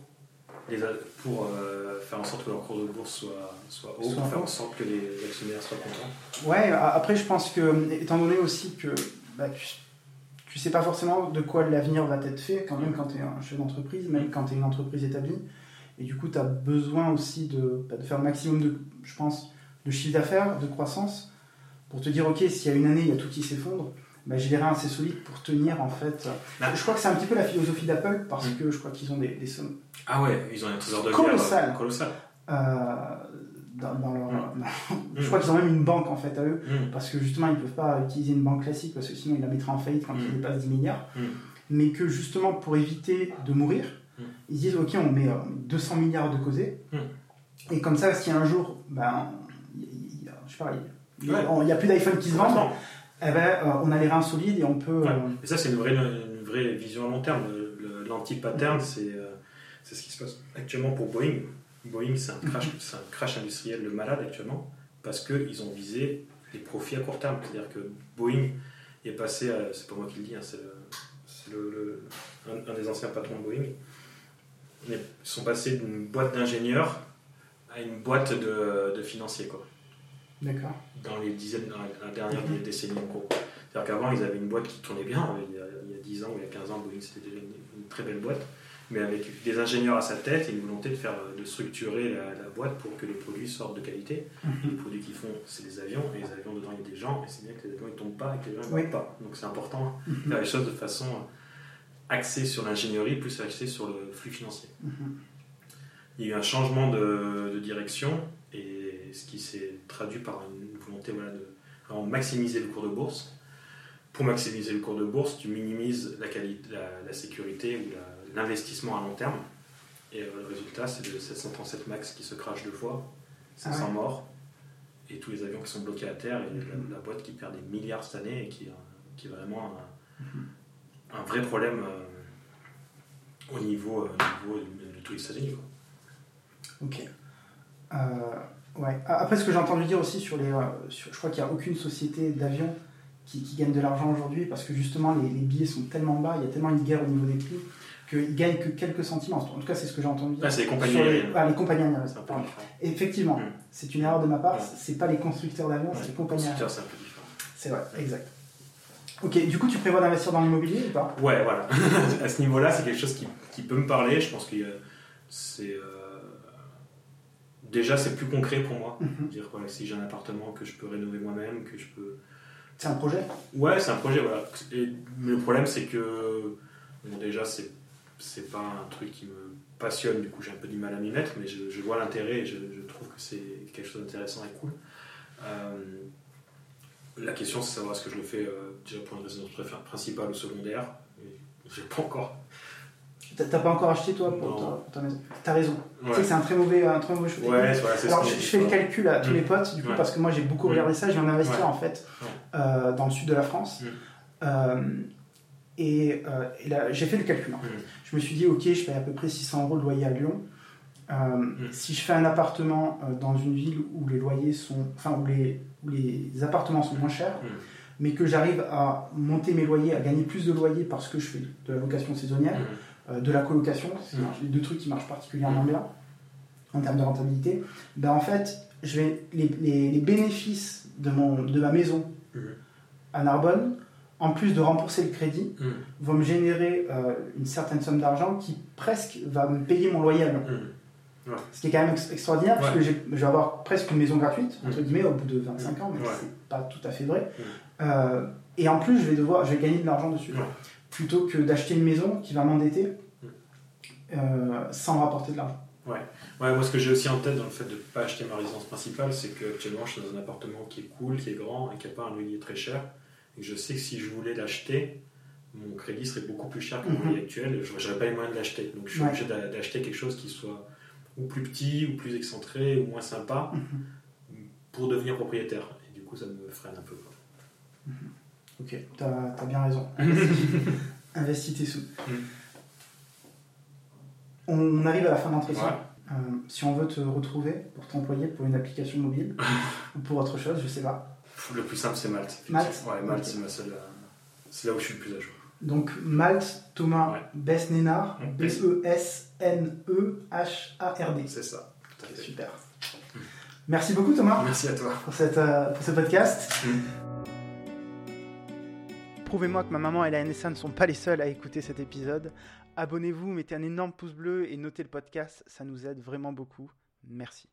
les pour euh, faire en sorte que leur cours de bourse soit, soit haut, Soit pour faire en sorte que les actionnaires soient contents. Ouais, après je pense que, étant donné aussi que bah, tu, tu sais pas forcément de quoi l'avenir va être fait, quand même quand tu es un chef d'entreprise, même quand tu es une entreprise établie. Et du coup, tu as besoin aussi de, bah, de faire le maximum de, je pense, de chiffre d'affaires, de croissance, pour te dire, ok, s'il y a une année, il y a tout qui s'effondre, bah, j'ai les reins assez solides pour tenir en fait. Ah. Je crois que c'est un petit peu la philosophie d'Apple parce Mm. que je crois qu'ils ont des, des sommes Ah ouais, ils ont un trésor de Colossal. guerre. Colossal. euh, dans, dans leur. Mm. je crois qu'ils ont même une banque en fait à eux Mm. parce que justement ils peuvent pas utiliser une banque classique parce que sinon ils la mettraient en faillite quand Mm. ils dépassent 10 milliards. Mm. Mais que justement pour éviter de mourir, Mm. ils disent ok on met euh, 200 milliards de causés Mm. et comme ça si un jour ben il y a- je sais pas il y a- Ouais. plus d'iPhone qui se vendent, Complètement. eh ben, euh, on a les reins solides et on peut. Ouais. euh, Et ça, c'est une vraie, une vraie vision à long terme. L'anti-pattern, c'est euh, c'est ce qui se passe actuellement pour Boeing. Boeing, c'est un, crash- c'est un crash industriel de malade actuellement parce qu'ils ont visé les profits à court terme. C'est-à-dire que Boeing est passé, c'est pas moi qui le dis, hein, c'est le- le- un, un des anciens patrons de Boeing. Ils sont passés d'une boîte d'ingénieurs à une boîte de, de financiers. Quoi. Dans les dizaines, dans la dernière décennie en gros. C'est-à-dire qu'avant, ils avaient une boîte qui tournait bien. Il y a, il y a 10 ans ou il y a 15 ans, Boeing, c'était déjà une, une très belle boîte. Mais avec des ingénieurs à sa tête et une volonté de, faire, de structurer la, la boîte pour que les produits sortent de qualité. Mhm. Les produits qu'ils font, c'est des avions. Et les avions, dedans, il y a des gens. Et c'est bien que les avions ne tombent pas et que les gens ne Oui. pas. Donc c'est important de Mhm. faire les choses de façon axée sur l'ingénierie plus axée sur le flux financier. Mhm. Il y a eu un changement de, de direction et ce qui s'est traduit par une volonté voilà, de vraiment maximiser le cours de bourse. Pour maximiser le cours de bourse, tu minimises la, qualité, la, la sécurité ou l'investissement à long terme. Et euh, le résultat, c'est le 737 MAX qui se crache deux fois, 500 Ah ouais. morts, et tous les avions qui sont bloqués à terre, et la, la boîte qui perd des milliards cette année et qui, est- qui est vraiment un, un vrai problème euh, au niveau, euh, au niveau de, de tous les États-Unis. Ok. Euh, ouais. Après, ce que j'ai entendu dire aussi sur les. euh, sur- je crois qu'il n'y a aucune société d'avion qui, qui gagne de l'argent aujourd'hui parce que justement les, les billets sont tellement bas, il y a tellement une guerre au niveau des prix qu'ils gagnent que quelques centimes. En tout cas, c'est ce que j'ai entendu dire. Ah, c'est les compagnies aériennes. ah, les compagnies aériennes. Effectivement, Mm. c'est une erreur de ma part, Ouais. c'est pas les constructeurs d'avions, c'est les compagnies aériennes. C'est un peu différent. C'est vrai, exact. Ok, du coup, tu prévois d'investir dans l'immobilier ou pas? Ouais, voilà. à ce niveau-là, c'est quelque chose qui, qui peut me parler. Je pense que euh, c'est. euh, Déjà, c'est plus concret pour moi. Mhm. Dire, voilà, si j'ai un appartement que je peux rénover moi-même, que je peux. C'est un projet? Ouais, c'est un projet, voilà. Et, mais le problème, c'est que. Bon, déjà, c'est, c'est pas un truc qui me passionne, du coup, j'ai un peu du mal à m'y mettre, mais je, je vois l'intérêt et je, je trouve que c'est quelque chose d'intéressant et cool. Euh, la question, c'est de savoir est-ce que je le fais euh, déjà pour une résidence principale ou secondaire. J'ai pas encore. T'as pas encore acheté toi pour ta, pour ta maison T'as raison. Tu sais que c'est un très mauvais, un très mauvais choix. ouais Alors je, fais le calcul à tous Mm. les potes, du coup, Ouais. parce que moi j'ai beaucoup Mm. regardé ça, viens d'investir Ouais. en fait Ouais. euh, dans le sud de la France. Mm. Euh, et, euh, et là, j'ai fait le calcul. en fait. Mm. Je me suis dit, ok, je paye à peu près 600 euros de loyer à Lyon. Si je fais un appartement dans une ville où les loyers sont, enfin où les, où les appartements sont moins chers, Mm. mais que j'arrive à monter mes loyers, à gagner plus de loyers parce que je fais de la location saisonnière, Mm. Euh, de la colocation, c'est Mm. les deux trucs qui marchent particulièrement bien en termes de rentabilité, ben en fait, je vais, les, les- les bénéfices de, mon, de ma maison Mm. à Narbonne, en plus de rembourser le crédit, Mm. vont me générer euh, une certaine somme d'argent qui presque va me payer mon loyer à Lyon. Mm. Ce qui est quand même ex- extraordinaire, parce que je vais avoir presque une maison gratuite, entre Mm. guillemets, au bout de 25 ans, mais Ouais. c'est pas tout à fait vrai. Mm. Euh, et en plus, je vais devoir, je vais gagner de l'argent dessus. Ouais. Plutôt que d'acheter une maison qui va m'endetter Mm. euh, sans me rapporter de l'argent. Ouais, moi ce que j'ai aussi en tête dans le fait de ne pas acheter ma résidence principale, c'est qu'actuellement je suis dans un appartement qui est cool, qui est grand et qui n'a pas un loyer très cher. Et que je sais que si je voulais l'acheter, mon crédit serait beaucoup plus cher que mon Mhm. loyer actuel. Je n'aurais pas les moyens de l'acheter. Donc je suis Ouais. obligé d'a- d'acheter quelque chose qui soit ou plus petit, ou plus excentré, ou moins sympa Mhm. pour devenir propriétaire. Et du coup ça me freine un peu. quoi. Ok, t'as as bien raison. Investis tes sous. Mm. On arrive à la fin de l'entretien. Ouais. Euh, si on veut te retrouver pour t'employer pour une application mobile ou pour autre chose, je sais pas. Le plus simple c'est Malte. Malte Ouais, Malte c'est ma seule. euh, C'est là où je suis le plus à jour. Donc Malte Thomas Ouais. Besnénard. B-E-S-N-E-H-A-R-D. C'est ça. Super. Merci beaucoup Thomas Merci à toi. pour, cette, euh, pour ce podcast. Prouvez-moi que ma maman et la NSA ne sont pas les seuls à écouter cet épisode. Abonnez-vous, mettez un énorme pouce bleu et notez le podcast, ça nous aide vraiment beaucoup. Merci.